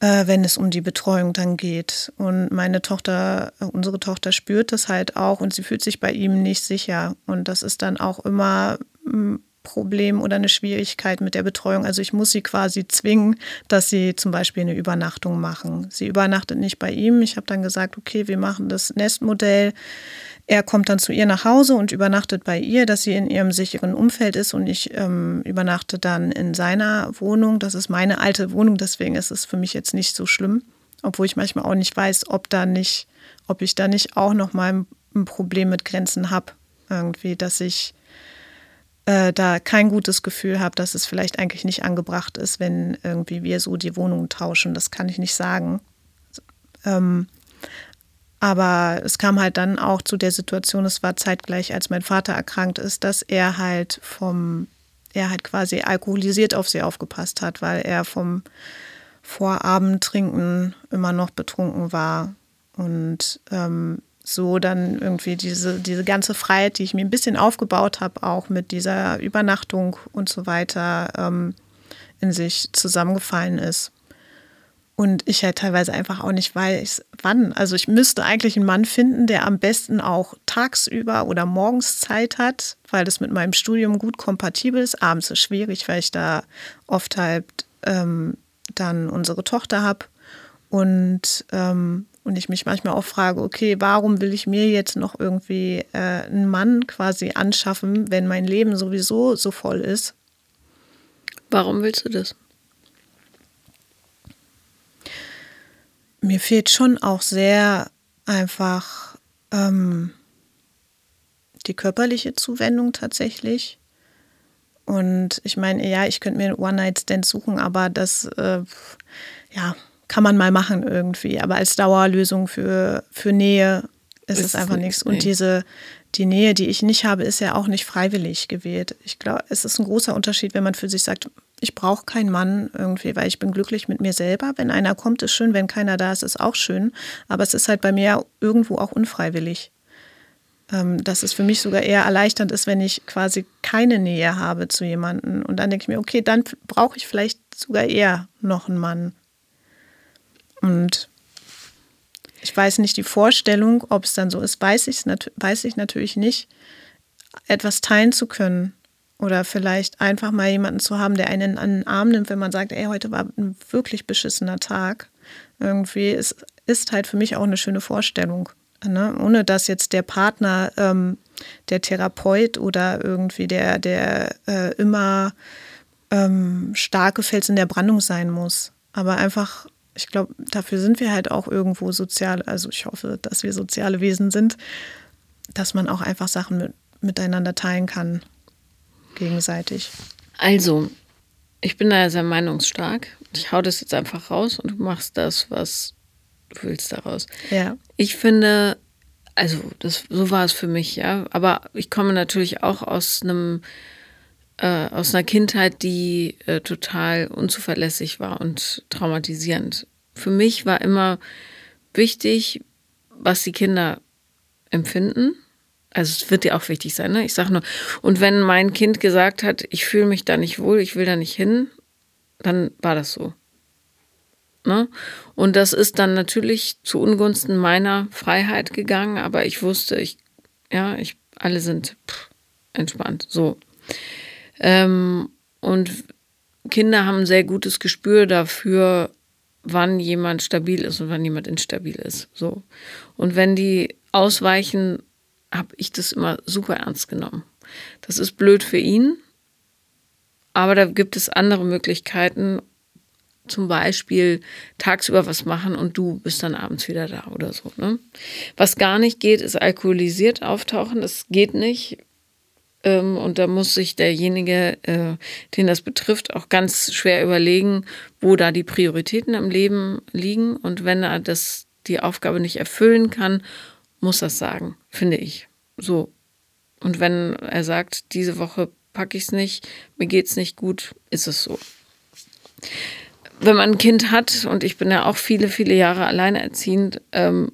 äh, wenn es um die Betreuung dann geht. Und meine Tochter, äh, unsere Tochter spürt das halt auch und sie fühlt sich bei ihm nicht sicher. Und das ist dann auch immer hm, Problem oder eine Schwierigkeit mit der Betreuung. Also ich muss sie quasi zwingen, dass sie zum Beispiel eine Übernachtung machen. Sie übernachtet nicht bei ihm. Ich habe dann gesagt, okay, wir machen das Nestmodell. Er kommt dann zu ihr nach Hause und übernachtet bei ihr, dass sie in ihrem sicheren Umfeld ist und ich ähm, übernachte dann in seiner Wohnung. Das ist meine alte Wohnung, deswegen ist es für mich jetzt nicht so schlimm, obwohl ich manchmal auch nicht weiß, ob da nicht, ob ich da nicht auch noch mal ein Problem mit Grenzen habe, irgendwie, dass ich äh, da kein gutes Gefühl habe, dass es vielleicht eigentlich nicht angebracht ist, wenn irgendwie wir so die Wohnungen tauschen. Das kann ich nicht sagen. Ähm, aber es kam halt dann auch zu der Situation, es war zeitgleich, als mein Vater erkrankt ist, dass er halt vom, er halt quasi alkoholisiert auf sie aufgepasst hat, weil er vom Vorabendtrinken immer noch betrunken war. Und ähm, so dann irgendwie diese, diese ganze Freiheit, die ich mir ein bisschen aufgebaut habe, auch mit dieser Übernachtung und so weiter, ähm, in sich zusammengefallen ist. Und ich halt teilweise einfach auch nicht weiß, wann. Also ich müsste eigentlich einen Mann finden, der am besten auch tagsüber oder morgens Zeit hat, weil das mit meinem Studium gut kompatibel ist. Abends ist schwierig, weil ich da oft halt ähm, dann unsere Tochter habe. Und ähm, und ich mich manchmal auch frage, okay, warum will ich mir jetzt noch irgendwie äh, einen Mann quasi anschaffen, wenn mein Leben sowieso so voll ist?
Warum willst du das?
Mir fehlt schon auch sehr einfach ähm, die körperliche Zuwendung tatsächlich. Und ich meine, ja, ich könnte mir einen One-Night-Stand suchen, aber das, äh, ja, kann man mal machen irgendwie. Aber als Dauerlösung für, für Nähe ist, ist es einfach nichts. Und nee. diese, die Nähe, die ich nicht habe, ist ja auch nicht freiwillig gewählt. Ich glaube, es ist ein großer Unterschied, wenn man für sich sagt, ich brauche keinen Mann irgendwie, weil ich bin glücklich mit mir selber. Wenn einer kommt, ist schön. Wenn keiner da ist, ist auch schön. Aber es ist halt bei mir irgendwo auch unfreiwillig. Ähm, dass es für mich sogar eher erleichternd ist, wenn ich quasi keine Nähe habe zu jemandem. Und dann denke ich mir, okay, dann brauche ich vielleicht sogar eher noch einen Mann. Und ich weiß nicht die Vorstellung, ob es dann so ist, weiß ich, weiß ich natürlich nicht, etwas teilen zu können. Oder vielleicht einfach mal jemanden zu haben, der einen an den Arm nimmt, wenn man sagt, ey, heute war ein wirklich beschissener Tag. Irgendwie ist, ist halt für mich auch eine schöne Vorstellung. Ne? Ohne dass jetzt der Partner, ähm, der Therapeut oder irgendwie der, der äh, immer ähm, starke Fels in der Brandung sein muss. Aber einfach, ich glaube, dafür sind wir halt auch irgendwo sozial, also ich hoffe, dass wir soziale Wesen sind, dass man auch einfach Sachen mit, miteinander teilen kann, gegenseitig.
Also, ich bin da sehr meinungsstark. Ich hau das jetzt einfach raus und du machst das, was du willst daraus.
Ja.
Ich finde, also das, so war es für mich, ja. Aber ich komme natürlich auch aus einem äh, aus einer Kindheit, die äh, total unzuverlässig war und traumatisierend. Für mich war immer wichtig, was die Kinder empfinden. Also es wird dir auch wichtig sein, ne? Ich sage nur, und wenn mein Kind gesagt hat, ich fühle mich da nicht wohl, ich will da nicht hin, dann war das so. Ne? Und das ist dann natürlich zu Ungunsten meiner Freiheit gegangen, aber ich wusste, ich, ja, ich, alle sind pff, entspannt. So. Ähm, und Kinder haben ein sehr gutes Gespür dafür, wann jemand stabil ist und wann jemand instabil ist. So. Und wenn die ausweichen, habe ich das immer super ernst genommen. Das ist blöd für ihn, aber da gibt es andere Möglichkeiten, zum Beispiel tagsüber was machen und du bist dann abends wieder da oder so. Ne? Was gar nicht geht, ist alkoholisiert auftauchen. Das geht nicht. Ähm, und da muss sich derjenige, äh, den das betrifft, auch ganz schwer überlegen, wo da die Prioritäten im Leben liegen. Und wenn er das, die Aufgabe nicht erfüllen kann, muss das sagen, finde ich. So. Und wenn er sagt, diese Woche packe ich es nicht, mir geht es nicht gut, ist es so. Wenn man ein Kind hat, und ich bin ja auch viele, viele Jahre alleinerziehend, ähm,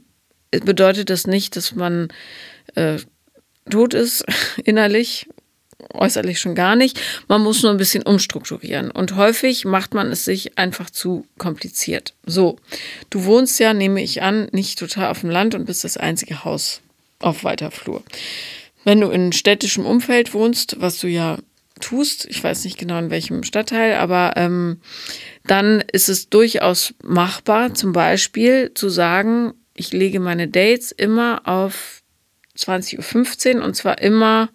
bedeutet das nicht, dass man äh, tot ist, (laughs) innerlich, äußerlich schon gar nicht. Man muss nur ein bisschen umstrukturieren. Und häufig macht man es sich einfach zu kompliziert. So, du wohnst ja, nehme ich an, nicht total auf dem Land und bist das einzige Haus auf weiter Flur. Wenn du in städtischem Umfeld wohnst, was du ja tust, ich weiß nicht genau in welchem Stadtteil, aber ähm, dann ist es durchaus machbar, zum Beispiel zu sagen, ich lege meine Dates immer auf 20.15 Uhr und zwar immer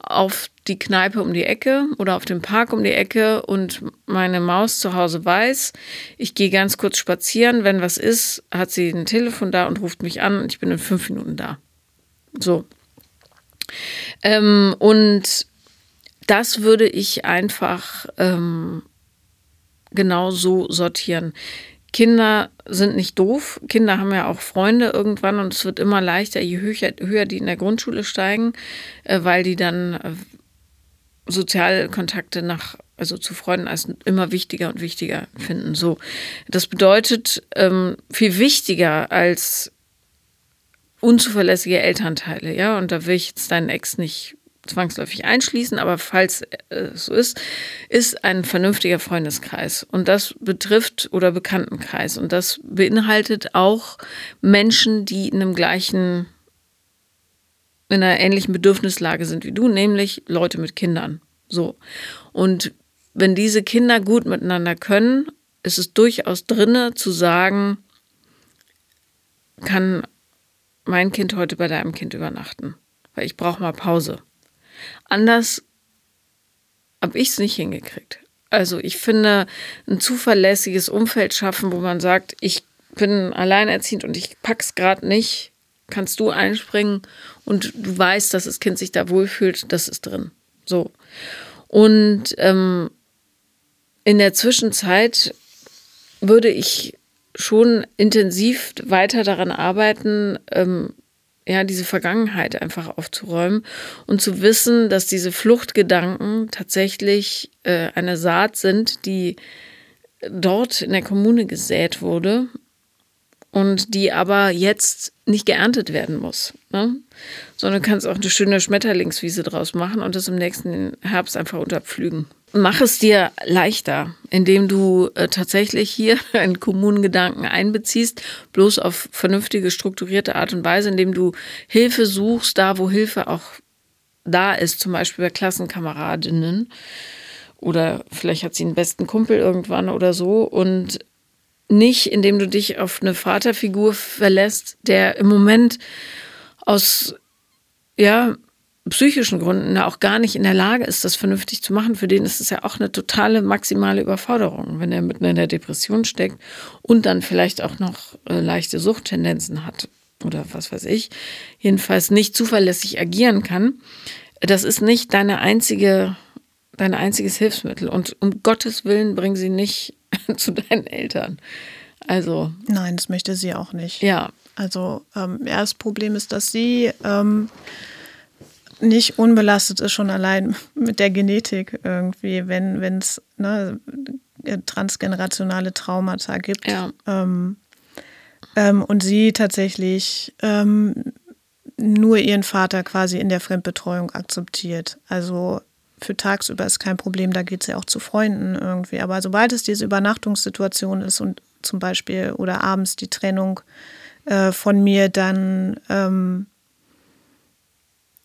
auf die Kneipe um die Ecke oder auf den Park um die Ecke und meine Maus zu Hause weiß, ich gehe ganz kurz spazieren, wenn was ist, hat sie ein Telefon da und ruft mich an und ich bin in fünf Minuten da. So. Ähm, und das würde ich einfach ähm, genau so sortieren. Kinder sind nicht doof. Kinder haben ja auch Freunde irgendwann und es wird immer leichter, je höher, höher die in der Grundschule steigen, äh, weil die dann äh, Sozialkontakte nach, also zu Freunden als immer wichtiger und wichtiger finden. So, das bedeutet ähm, viel wichtiger als unzuverlässige Elternteile, ja. Und da will ich jetzt deinen Ex nicht zwangsläufig einschließen, aber falls es so ist, ist ein vernünftiger Freundeskreis. Und das betrifft oder Bekanntenkreis. Und das beinhaltet auch Menschen, die in einem gleichen, in einer ähnlichen Bedürfnislage sind wie du, nämlich Leute mit Kindern. So. Und wenn diese Kinder gut miteinander können, ist es durchaus drinne zu sagen, kann mein Kind heute bei deinem Kind übernachten, weil ich brauche mal Pause. Anders habe ich es nicht hingekriegt. Also ich finde, ein zuverlässiges Umfeld schaffen, wo man sagt, ich bin alleinerziehend und ich pack's gerade nicht, kannst du einspringen und du weißt, dass das Kind sich da wohlfühlt, das ist drin. So. Und ähm, in der Zwischenzeit würde ich schon intensiv weiter daran arbeiten, ähm, ja, diese Vergangenheit einfach aufzuräumen und zu wissen, dass diese Fluchtgedanken tatsächlich äh, eine Saat sind, die dort in der Kommune gesät wurde und die aber jetzt nicht geerntet werden muss, ne? sondern du kannst auch eine schöne Schmetterlingswiese draus machen und das im nächsten Herbst einfach unterpflügen. Mach es dir leichter, indem du äh, tatsächlich hier (laughs) einen Kommunengedanken einbeziehst, bloß auf vernünftige, strukturierte Art und Weise, indem du Hilfe suchst, da wo Hilfe auch da ist, zum Beispiel bei Klassenkameradinnen. Oder vielleicht hat sie einen besten Kumpel irgendwann oder so. Und nicht, indem du dich auf eine Vaterfigur verlässt, der im Moment aus ja, psychischen Gründen auch gar nicht in der Lage ist, das vernünftig zu machen. Für den ist es ja auch eine totale maximale Überforderung, wenn er mitten in der Depression steckt und dann vielleicht auch noch äh, leichte Suchttendenzen hat oder was weiß ich, jedenfalls nicht zuverlässig agieren kann. Das ist nicht deine einzige, dein einziges Hilfsmittel. Und um Gottes Willen bring sie nicht (laughs) zu deinen Eltern. Also.
Nein, das möchte sie auch nicht.
Ja.
Also, ähm, ja, das Problem ist, dass sie ähm, nicht unbelastet ist, schon allein mit der Genetik irgendwie, wenn es ne, transgenerationale Traumata gibt.
Ja.
Ähm, ähm, und sie tatsächlich ähm, nur ihren Vater quasi in der Fremdbetreuung akzeptiert. Also für tagsüber ist kein Problem, da geht sie ja auch zu Freunden irgendwie. Aber sobald es diese Übernachtungssituation ist und zum Beispiel oder abends die Trennung äh, von mir, dann, ähm,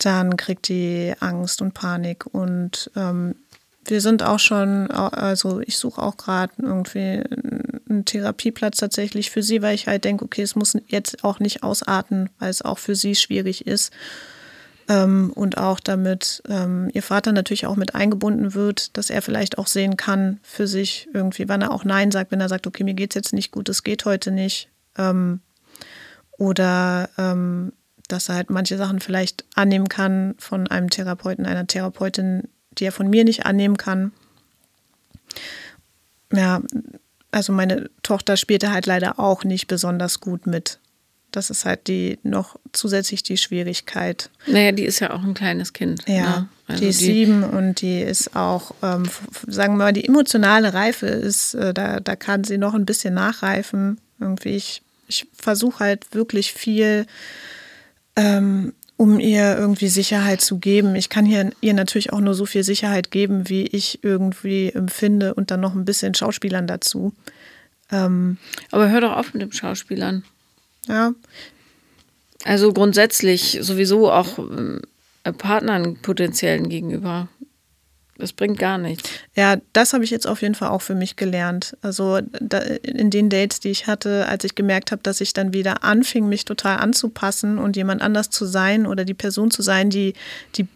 dann kriegt die Angst und Panik. Und ähm, wir sind auch schon, also ich suche auch gerade irgendwie einen Therapieplatz tatsächlich für sie, weil ich halt denke, okay, es muss jetzt auch nicht ausarten, weil es auch für sie schwierig ist. Ähm, und auch damit ähm, ihr Vater natürlich auch mit eingebunden wird, dass er vielleicht auch sehen kann für sich irgendwie, wann er auch Nein sagt, wenn er sagt, okay, mir geht es jetzt nicht gut, es geht heute nicht. Ähm, oder ähm, dass er halt manche Sachen vielleicht annehmen kann von einem Therapeuten, einer Therapeutin, die er von mir nicht annehmen kann. Ja, also meine Tochter spielte halt leider auch nicht besonders gut mit. Das ist halt die noch zusätzlich die Schwierigkeit.
Naja, die ist ja auch ein kleines Kind.
Ja, ne? also die ist die sieben und die ist auch, ähm, sagen wir mal, die emotionale Reife ist, äh, da, da kann sie noch ein bisschen nachreifen. Irgendwie, ich, ich versuche halt wirklich viel, ähm, um ihr irgendwie Sicherheit zu geben. Ich kann hier, ihr natürlich auch nur so viel Sicherheit geben, wie ich irgendwie empfinde und dann noch ein bisschen Schauspielern dazu.
Ähm, Aber hör doch auf mit dem Schauspielern.
Ja.
Also grundsätzlich sowieso auch äh, Partnern potenziellen gegenüber. Das bringt gar nichts.
Ja, das habe ich jetzt auf jeden Fall auch für mich gelernt. Also da, in den Dates, die ich hatte, als ich gemerkt habe, dass ich dann wieder anfing, mich total anzupassen und jemand anders zu sein oder die Person zu sein, die die,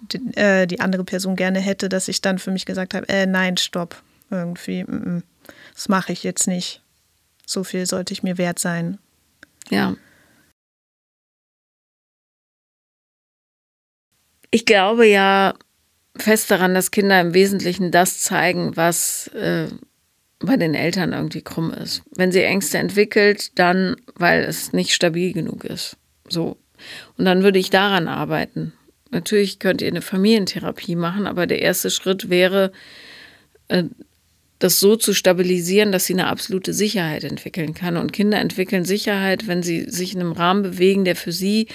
die, äh, die andere Person gerne hätte, dass ich dann für mich gesagt habe, äh, nein, stopp, irgendwie, m -m, das mache ich jetzt nicht. So viel sollte ich mir wert sein.
Ja. Ich glaube ja fest daran, dass Kinder im Wesentlichen das zeigen, was äh, bei den Eltern irgendwie krumm ist. Wenn sie Ängste entwickelt, dann, weil es nicht stabil genug ist. So. Und dann würde ich daran arbeiten. Natürlich könnt ihr eine Familientherapie machen, aber der erste Schritt wäre, äh, das so zu stabilisieren, dass sie eine absolute Sicherheit entwickeln kann. Und Kinder entwickeln Sicherheit, wenn sie sich in einem Rahmen bewegen, der für sie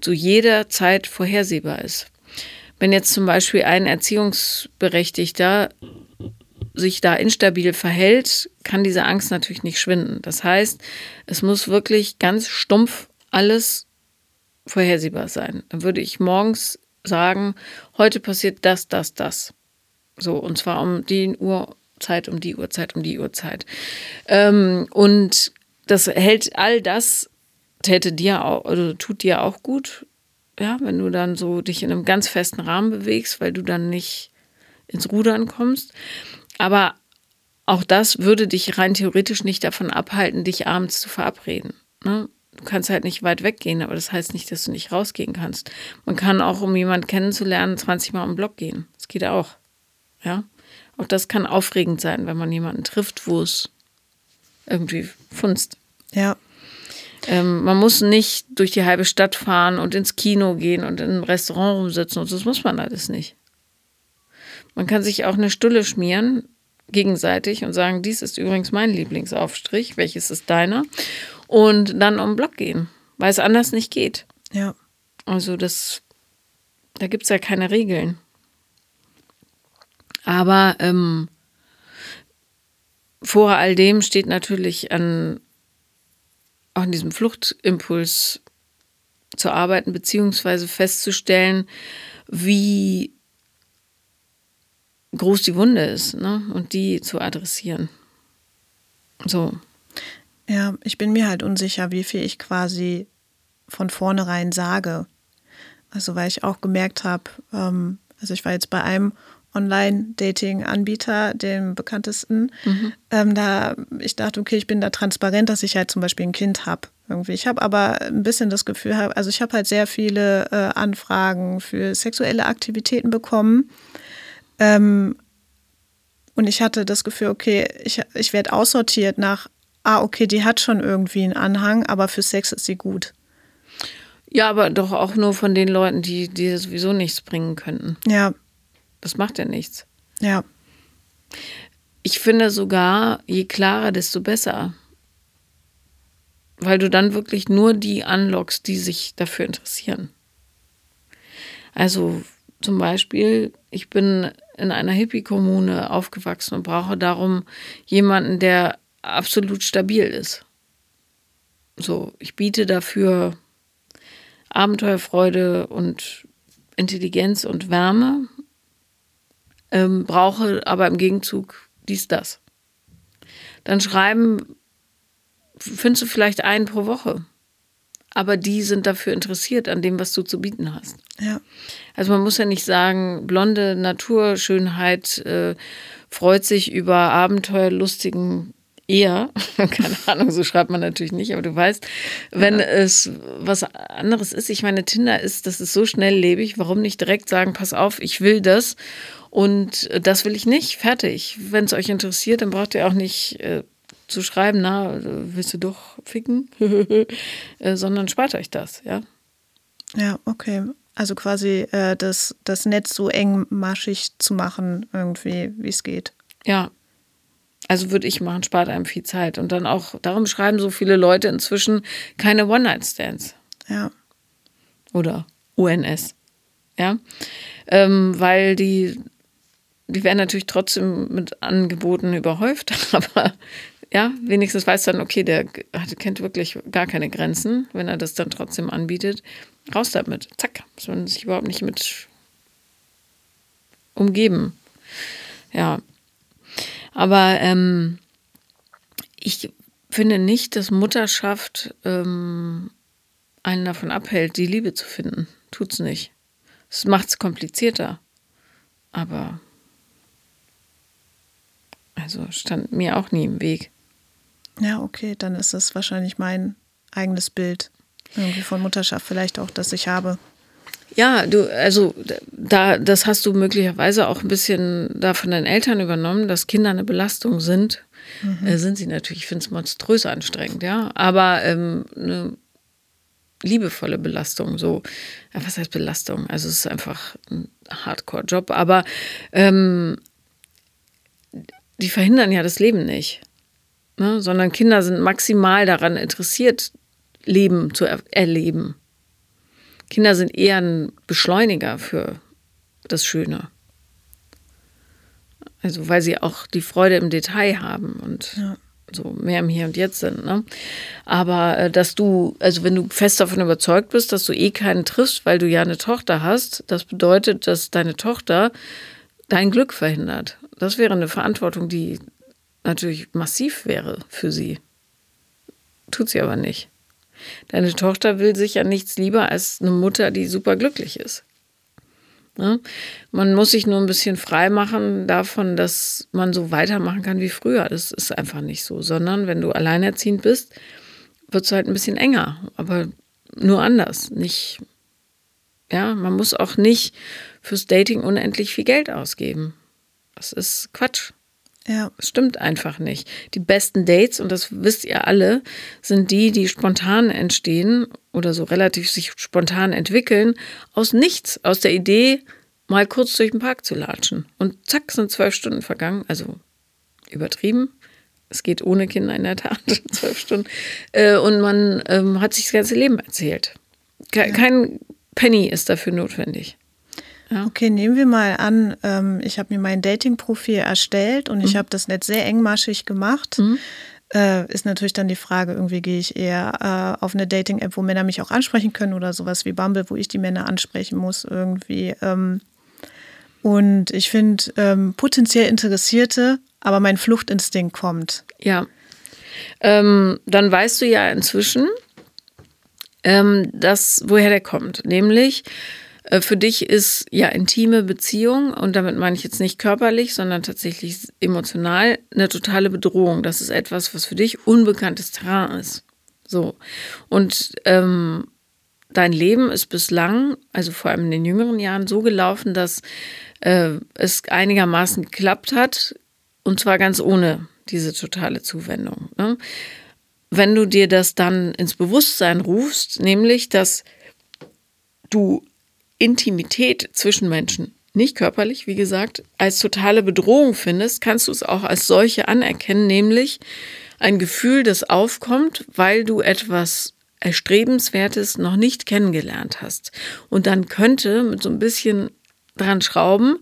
zu jeder Zeit vorhersehbar ist. Wenn jetzt zum Beispiel ein Erziehungsberechtigter sich da instabil verhält, kann diese Angst natürlich nicht schwinden. Das heißt, es muss wirklich ganz stumpf alles vorhersehbar sein. Dann würde ich morgens sagen, heute passiert das, das, das. So, und zwar um die Uhr Zeit um die Uhrzeit um die Uhrzeit. Ähm, und das hält all das täte dir auch, oder tut dir auch gut, ja, wenn du dann so dich in einem ganz festen Rahmen bewegst, weil du dann nicht ins Rudern kommst. Aber auch das würde dich rein theoretisch nicht davon abhalten, dich abends zu verabreden. Ne? Du kannst halt nicht weit weggehen, aber das heißt nicht, dass du nicht rausgehen kannst. Man kann auch, um jemanden kennenzulernen, 20 Mal um Block gehen. Das geht auch. Ja. Auch das kann aufregend sein, wenn man jemanden trifft, wo es irgendwie funzt.
Ja.
Ähm, man muss nicht durch die halbe Stadt fahren und ins Kino gehen und in einem Restaurant rumsitzen und das muss man alles nicht. Man kann sich auch eine Stulle schmieren, gegenseitig, und sagen, dies ist übrigens mein Lieblingsaufstrich, welches ist deiner? und dann um den Block gehen, weil es anders nicht geht.
Ja.
Also das, da gibt es ja keine Regeln. Aber ähm, vor all dem steht natürlich an, an diesem Fluchtimpuls zu arbeiten, beziehungsweise festzustellen, wie groß die Wunde ist ne? und die zu adressieren. So.
Ja, ich bin mir halt unsicher, wie viel ich quasi von vornherein sage. Also weil ich auch gemerkt habe, ähm, also ich war jetzt bei einem Online-Dating-Anbieter, dem bekanntesten, mhm. ähm, da ich dachte, okay, ich bin da transparent, dass ich halt zum Beispiel ein Kind habe. Irgendwie. Ich habe aber ein bisschen das Gefühl, also ich habe halt sehr viele äh, Anfragen für sexuelle Aktivitäten bekommen. Ähm, und ich hatte das Gefühl, okay, ich, ich werde aussortiert nach, ah, okay, die hat schon irgendwie einen Anhang, aber für Sex ist sie gut.
Ja, aber doch auch nur von den Leuten, die, die sowieso nichts bringen könnten.
Ja.
Das macht ja nichts.
Ja.
Ich finde sogar, je klarer, desto besser. Weil du dann wirklich nur die anlockst, die sich dafür interessieren. Also zum Beispiel, ich bin in einer Hippie-Kommune aufgewachsen und brauche darum jemanden, der absolut stabil ist. So, ich biete dafür Abenteuerfreude und Intelligenz und Wärme, ähm, brauche aber im Gegenzug dies, das. Dann schreiben, findest du vielleicht einen pro Woche aber die sind dafür interessiert an dem, was du zu bieten hast.
Ja.
Also man muss ja nicht sagen, blonde Naturschönheit äh, freut sich über abenteuerlustigen eher, (laughs) keine Ahnung, so schreibt man natürlich nicht, aber du weißt, wenn ja. es was anderes ist, ich meine, Tinder ist, das ist so schnelllebig, warum nicht direkt sagen, pass auf, ich will das und das will ich nicht, fertig. Wenn es euch interessiert, dann braucht ihr auch nicht äh, zu schreiben, na, willst du doch ficken? (laughs) Äh, sondern spart euch das, ja.
Ja, okay. Also quasi äh, das, das Netz so engmaschig zu machen, irgendwie, wie es geht.
Ja. Also würde ich machen, spart einem viel Zeit. Und dann auch, darum schreiben so viele Leute inzwischen keine One-Night-Stands.
Ja.
Oder UNS. Ja. Ähm, weil die, die werden natürlich trotzdem mit Angeboten überhäuft, (laughs) aber ja, wenigstens weiß dann, okay, der kennt wirklich gar keine Grenzen, wenn er das dann trotzdem anbietet. Raus damit. Zack. Muss man sich überhaupt nicht mit umgeben. Ja. Aber ähm, ich finde nicht, dass Mutterschaft ähm, einen davon abhält, die Liebe zu finden. Tut's nicht. Es macht es komplizierter. Aber also stand mir auch nie im Weg.
Ja, okay, dann ist es wahrscheinlich mein eigenes Bild irgendwie von Mutterschaft vielleicht auch, das ich habe.
Ja, du, also da, das hast du möglicherweise auch ein bisschen da von deinen Eltern übernommen, dass Kinder eine Belastung sind. Mhm. Äh, sind sie natürlich, ich finde es monströs anstrengend, ja. Aber ähm, eine liebevolle Belastung, so, ja, was heißt Belastung? Also es ist einfach ein Hardcore-Job, aber ähm, die verhindern ja das Leben nicht ne? sondern Kinder sind maximal daran interessiert, Leben zu er erleben. Kinder sind eher ein Beschleuniger für das Schöne. Also weil sie auch die Freude im Detail haben und ja. so mehr im Hier und Jetzt sind. Ne? Aber äh, dass du, also wenn du fest davon überzeugt bist, dass du eh keinen triffst, weil du ja eine Tochter hast, das bedeutet, dass deine Tochter dein Glück verhindert. Das wäre eine Verantwortung, die natürlich massiv wäre für sie. Tut sie aber nicht. Deine Tochter will sich ja nichts lieber als eine Mutter, die super glücklich ist. Ne? Man muss sich nur ein bisschen frei machen davon, dass man so weitermachen kann wie früher. Das ist einfach nicht so. Sondern wenn du alleinerziehend bist, wird es halt ein bisschen enger. Aber nur anders. Nicht, ja, man muss auch nicht fürs Dating unendlich viel Geld ausgeben. Das ist Quatsch.
Ja.
Das stimmt einfach nicht. Die besten Dates, und das wisst ihr alle, sind die, die spontan entstehen oder so relativ sich spontan entwickeln, aus nichts, aus der Idee, mal kurz durch den Park zu latschen. Und zack, sind zwölf Stunden vergangen. Also übertrieben. Es geht ohne Kinder in der Tat, (laughs) zwölf Stunden. Äh, und man ähm, hat sich das ganze Leben erzählt. Ke ja. Kein Penny ist dafür notwendig.
Ja. Okay, nehmen wir mal an, ähm, ich habe mir mein Dating-Profil erstellt und mhm. ich habe das nicht sehr engmaschig gemacht. Mhm. Äh, ist natürlich dann die Frage, irgendwie gehe ich eher äh, auf eine Dating-App, wo Männer mich auch ansprechen können oder sowas wie Bumble, wo ich die Männer ansprechen muss irgendwie. Ähm, und ich finde ähm, potenziell Interessierte, aber mein Fluchtinstinkt kommt.
Ja. Ähm, dann weißt du ja inzwischen, ähm, dass, woher der kommt. Nämlich, für dich ist ja intime Beziehung, und damit meine ich jetzt nicht körperlich, sondern tatsächlich emotional, eine totale Bedrohung. Das ist etwas, was für dich unbekanntes Terrain ist. So. Und ähm, dein Leben ist bislang, also vor allem in den jüngeren Jahren, so gelaufen, dass äh, es einigermaßen geklappt hat. Und zwar ganz ohne diese totale Zuwendung. Ne? Wenn du dir das dann ins Bewusstsein rufst, nämlich, dass du Intimität zwischen Menschen, nicht körperlich, wie gesagt, als totale Bedrohung findest, kannst du es auch als solche anerkennen, nämlich ein Gefühl, das aufkommt, weil du etwas Erstrebenswertes noch nicht kennengelernt hast. Und dann könnte mit so ein bisschen dran schrauben,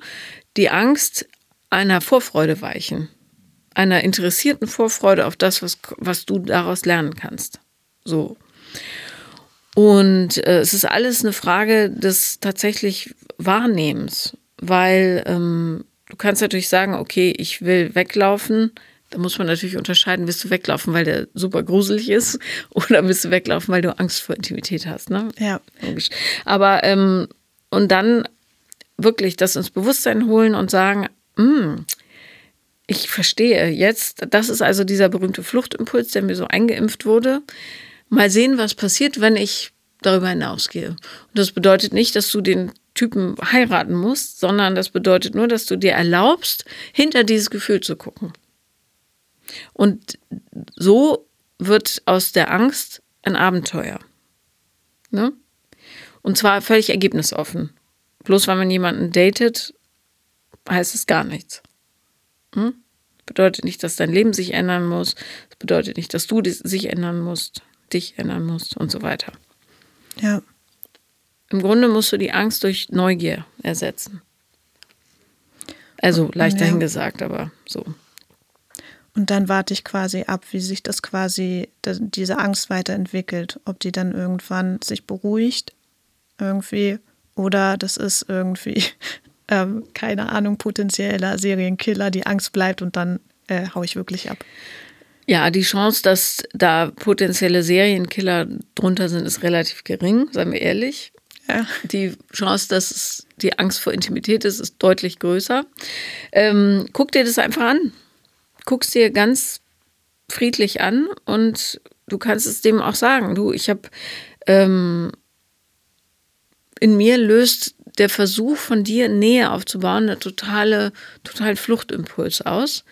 die Angst einer Vorfreude weichen. Einer interessierten Vorfreude auf das, was, was du daraus lernen kannst. So. Und äh, es ist alles eine Frage des tatsächlich Wahrnehmens, weil ähm, du kannst natürlich sagen, okay, ich will weglaufen. Da muss man natürlich unterscheiden, willst du weglaufen, weil der super gruselig ist (laughs) oder willst du weglaufen, weil du Angst vor Intimität hast. Ne?
Ja.
Logisch. Aber ähm, und dann wirklich das ins Bewusstsein holen und sagen, hm, ich verstehe jetzt, das ist also dieser berühmte Fluchtimpuls, der mir so eingeimpft wurde mal sehen, was passiert, wenn ich darüber hinausgehe. Und das bedeutet nicht, dass du den Typen heiraten musst, sondern das bedeutet nur, dass du dir erlaubst, hinter dieses Gefühl zu gucken. Und so wird aus der Angst ein Abenteuer. Ne? Und zwar völlig ergebnisoffen. Bloß weil man jemanden datet, heißt es gar nichts. Hm? Bedeutet nicht, dass dein Leben sich ändern muss. Das bedeutet nicht, dass du sich ändern musst dich ändern musst und so weiter.
Ja.
Im Grunde musst du die Angst durch Neugier ersetzen. Also leicht ja. dahingesagt, aber so.
Und dann warte ich quasi ab, wie sich das quasi, diese Angst weiterentwickelt. Ob die dann irgendwann sich beruhigt, irgendwie, oder das ist irgendwie, (laughs) ähm, keine Ahnung, potenzieller Serienkiller, die Angst bleibt und dann äh, hau ich wirklich ab.
Ja, die Chance, dass da potenzielle Serienkiller drunter sind, ist relativ gering, seien wir ehrlich. Ja. Die Chance, dass es die Angst vor Intimität ist, ist deutlich größer. Ähm, guck dir das einfach an. Guck es dir ganz friedlich an und du kannst es dem auch sagen. Du, ich habe ähm, in mir löst der Versuch von dir Nähe aufzubauen eine totale, totalen Fluchtimpuls aus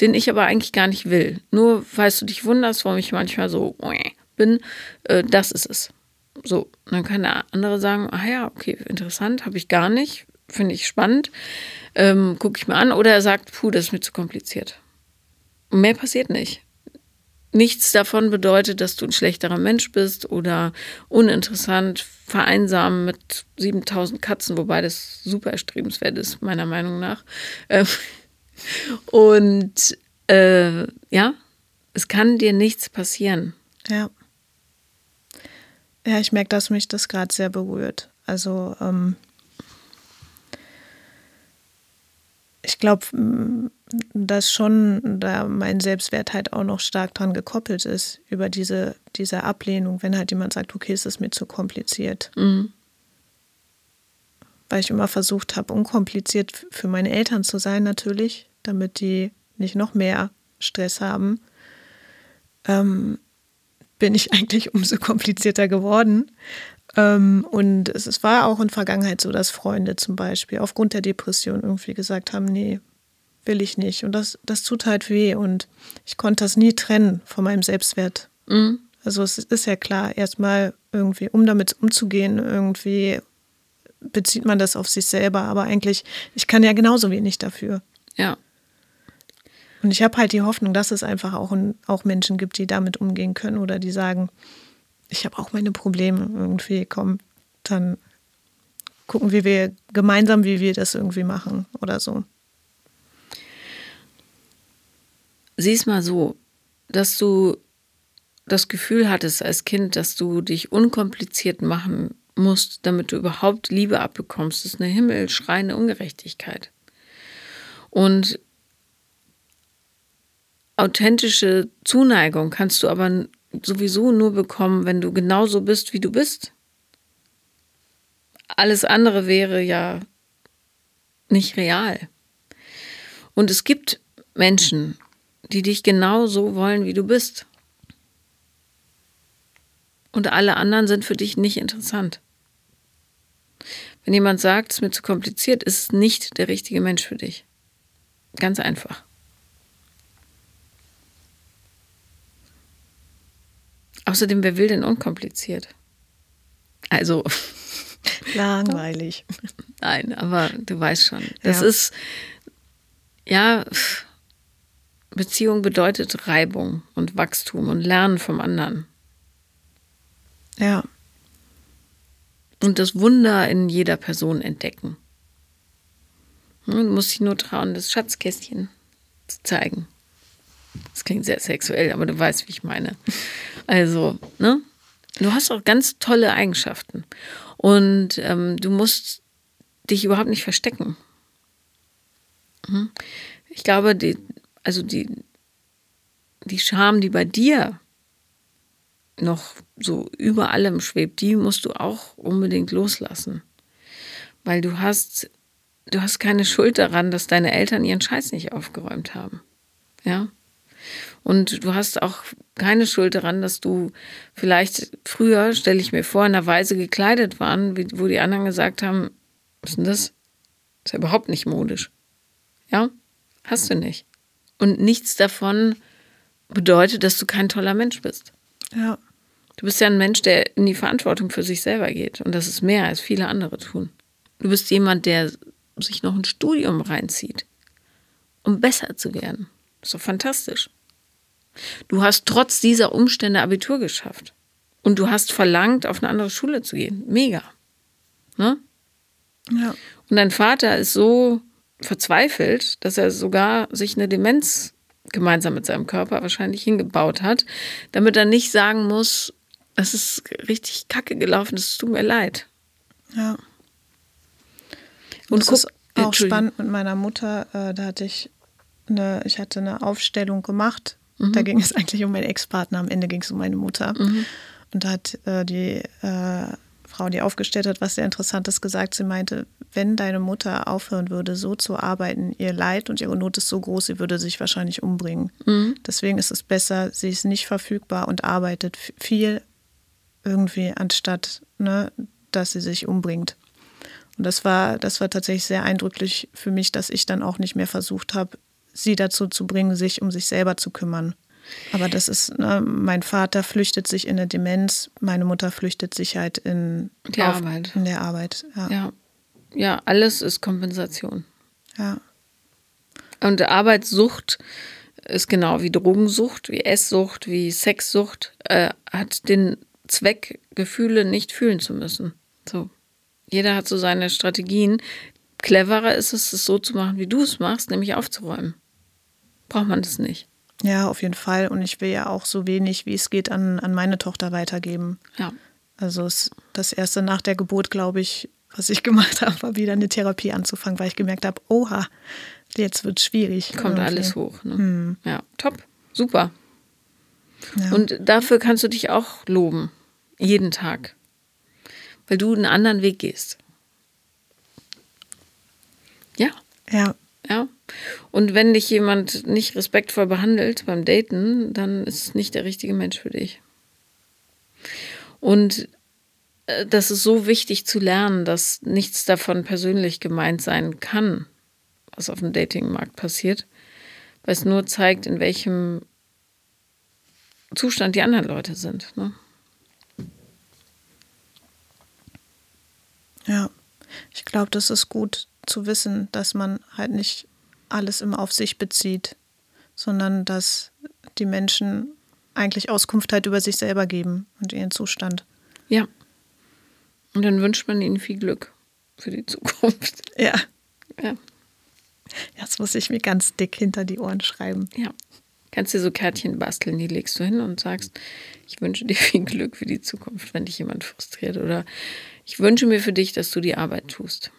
den ich aber eigentlich gar nicht will. Nur falls du dich wunderst, warum ich manchmal so bin, äh, das ist es. So, dann kann der andere sagen, ah ja, okay, interessant, habe ich gar nicht, finde ich spannend, ähm, gucke ich mir an. Oder er sagt, puh, das ist mir zu kompliziert. Mehr passiert nicht. Nichts davon bedeutet, dass du ein schlechterer Mensch bist oder uninteressant, vereinsam mit 7000 Katzen, wobei das super erstrebenswert ist, meiner Meinung nach. Ähm, und äh, ja, es kann dir nichts passieren.
Ja. Ja, ich merke, dass mich das gerade sehr berührt. Also ähm, ich glaube, dass schon da mein Selbstwert halt auch noch stark dran gekoppelt ist über diese, diese Ablehnung, wenn halt jemand sagt, okay, es ist mir zu kompliziert. Mhm weil ich immer versucht habe, unkompliziert für meine Eltern zu sein, natürlich, damit die nicht noch mehr Stress haben, ähm, bin ich (laughs) eigentlich umso komplizierter geworden. Ähm, und es, es war auch in Vergangenheit so, dass Freunde zum Beispiel aufgrund der Depression irgendwie gesagt haben, nee, will ich nicht. Und das, das tut halt weh. Und ich konnte das nie trennen von meinem Selbstwert. Mhm. Also es ist ja klar, erstmal irgendwie, um damit umzugehen, irgendwie bezieht man das auf sich selber, aber eigentlich, ich kann ja genauso wenig dafür.
Ja.
Und ich habe halt die Hoffnung, dass es einfach auch, auch Menschen gibt, die damit umgehen können oder die sagen, ich habe auch meine Probleme irgendwie, komm, dann gucken, wie wir gemeinsam, wie wir das irgendwie machen oder so.
Sieh's mal so, dass du das Gefühl hattest als Kind, dass du dich unkompliziert machen musst, damit du überhaupt Liebe abbekommst, das ist eine himmelschreiende Ungerechtigkeit. Und authentische Zuneigung kannst du aber sowieso nur bekommen, wenn du genauso bist, wie du bist. Alles andere wäre ja nicht real. Und es gibt Menschen, die dich genau so wollen, wie du bist. Und alle anderen sind für dich nicht interessant. Wenn jemand sagt, es ist mir zu kompliziert, ist es nicht der richtige Mensch für dich. Ganz einfach. Außerdem, wer will denn unkompliziert? Also. (laughs)
Langweilig.
Nein, aber du weißt schon. Das ja. ist, ja, Beziehung bedeutet Reibung und Wachstum und Lernen vom anderen.
Ja.
Und das Wunder in jeder Person entdecken. Du musst dich nur trauen, das Schatzkästchen zu zeigen. Das klingt sehr sexuell, aber du weißt, wie ich meine. Also, ne? Du hast auch ganz tolle Eigenschaften. Und ähm, du musst dich überhaupt nicht verstecken. Mhm. Ich glaube, die, also die, die Scham, die bei dir noch so über allem schwebt, die musst du auch unbedingt loslassen. Weil du hast, du hast keine Schuld daran, dass deine Eltern ihren Scheiß nicht aufgeräumt haben. Ja. Und du hast auch keine Schuld daran, dass du vielleicht früher, stelle ich mir vor, in einer Weise gekleidet waren, wo die anderen gesagt haben, was ist denn das? Das ist ja überhaupt nicht modisch. Ja? Hast du nicht. Und nichts davon bedeutet, dass du kein toller Mensch bist.
Ja.
Du bist ja ein Mensch, der in die Verantwortung für sich selber geht. Und das ist mehr, als viele andere tun. Du bist jemand, der sich noch ein Studium reinzieht, um besser zu werden. Das ist doch fantastisch. Du hast trotz dieser Umstände Abitur geschafft. Und du hast verlangt, auf eine andere Schule zu gehen. Mega. Ne?
Ja.
Und dein Vater ist so verzweifelt, dass er sogar sich eine Demenz gemeinsam mit seinem Körper wahrscheinlich hingebaut hat, damit er nicht sagen muss, es ist richtig kacke gelaufen, es tut mir leid.
Ja. Und das ist auch spannend mit meiner Mutter. Äh, da hatte ich eine, ich hatte eine Aufstellung gemacht. Mhm. Da ging es eigentlich um meinen Ex-Partner. Am Ende ging es um meine Mutter. Mhm. Und da hat äh, die äh, Frau, die aufgestellt hat, was sehr Interessantes gesagt. Sie meinte, wenn deine Mutter aufhören würde, so zu arbeiten, ihr Leid und ihre Not ist so groß, sie würde sich wahrscheinlich umbringen. Mhm. Deswegen ist es besser, sie ist nicht verfügbar und arbeitet viel irgendwie, anstatt ne, dass sie sich umbringt. Und das war, das war tatsächlich sehr eindrücklich für mich, dass ich dann auch nicht mehr versucht habe, sie dazu zu bringen, sich um sich selber zu kümmern. Aber das ist, ne, mein Vater flüchtet sich in eine Demenz, meine Mutter flüchtet sich halt in,
die auf, Arbeit.
in der Arbeit. Ja.
ja. ja, alles ist Kompensation.
Ja.
Und Arbeitssucht ist genau wie Drogensucht, wie Esssucht, wie Sexsucht, äh, hat den Zweck, Gefühle nicht fühlen zu müssen. So. Jeder hat so seine Strategien. Cleverer ist es, es so zu machen, wie du es machst, nämlich aufzuräumen. Braucht man das nicht.
Ja, auf jeden Fall. Und ich will ja auch so wenig, wie es geht, an, an meine Tochter weitergeben.
Ja.
Also das erste nach der Geburt, glaube ich, was ich (laughs) gemacht habe, war wieder eine Therapie anzufangen, weil ich gemerkt habe, oha, jetzt wird es schwierig.
Kommt irgendwie. alles hoch. Ne? Hm. Ja, top, super. Ja. Und dafür kannst du dich auch loben, jeden Tag, weil du einen anderen Weg gehst. Ja.
Ja.
Ja. Und wenn dich jemand nicht respektvoll behandelt beim Daten, dann ist es nicht der richtige Mensch für dich. Und äh, das ist so wichtig zu lernen, dass nichts davon persönlich gemeint sein kann, was auf dem Datingmarkt passiert, weil es nur zeigt, in welchem Zustand die anderen Leute sind. Ne?
Ja, ich glaube, das ist gut zu wissen, dass man halt nicht alles immer auf sich bezieht, sondern dass die Menschen eigentlich Auskunft halt über sich selber geben und ihren Zustand.
Ja. Und dann wünscht man ihnen viel Glück für die Zukunft. (laughs)
Ja.
Ja.
Das muss ich mir ganz dick hinter die Ohren schreiben.
Ja. Kannst dir so Kärtchen basteln, die legst du hin und sagst, ich wünsche dir viel Glück für die Zukunft, wenn dich jemand frustriert. Oder ich wünsche mir für dich, dass du die Arbeit tust.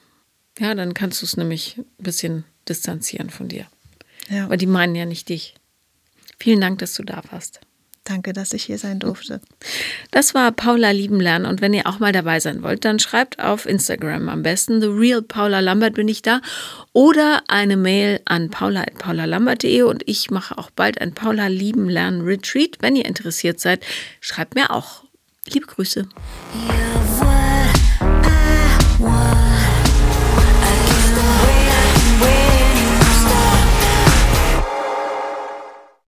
Ja, dann kannst du es nämlich ein bisschen distanzieren von dir.
Ja.
Aber die meinen ja nicht dich. Vielen Dank, dass du da warst.
Danke, dass ich hier sein durfte.
Das war Paula lieben lernen und wenn ihr auch mal dabei sein wollt, dann schreibt auf Instagram am besten The Real Paula Lambert bin ich da oder eine Mail an paula@paulalambert.de und ich mache auch bald ein Paula lieben lernen Retreat. Wenn ihr interessiert seid, schreibt mir auch. Liebe Grüße.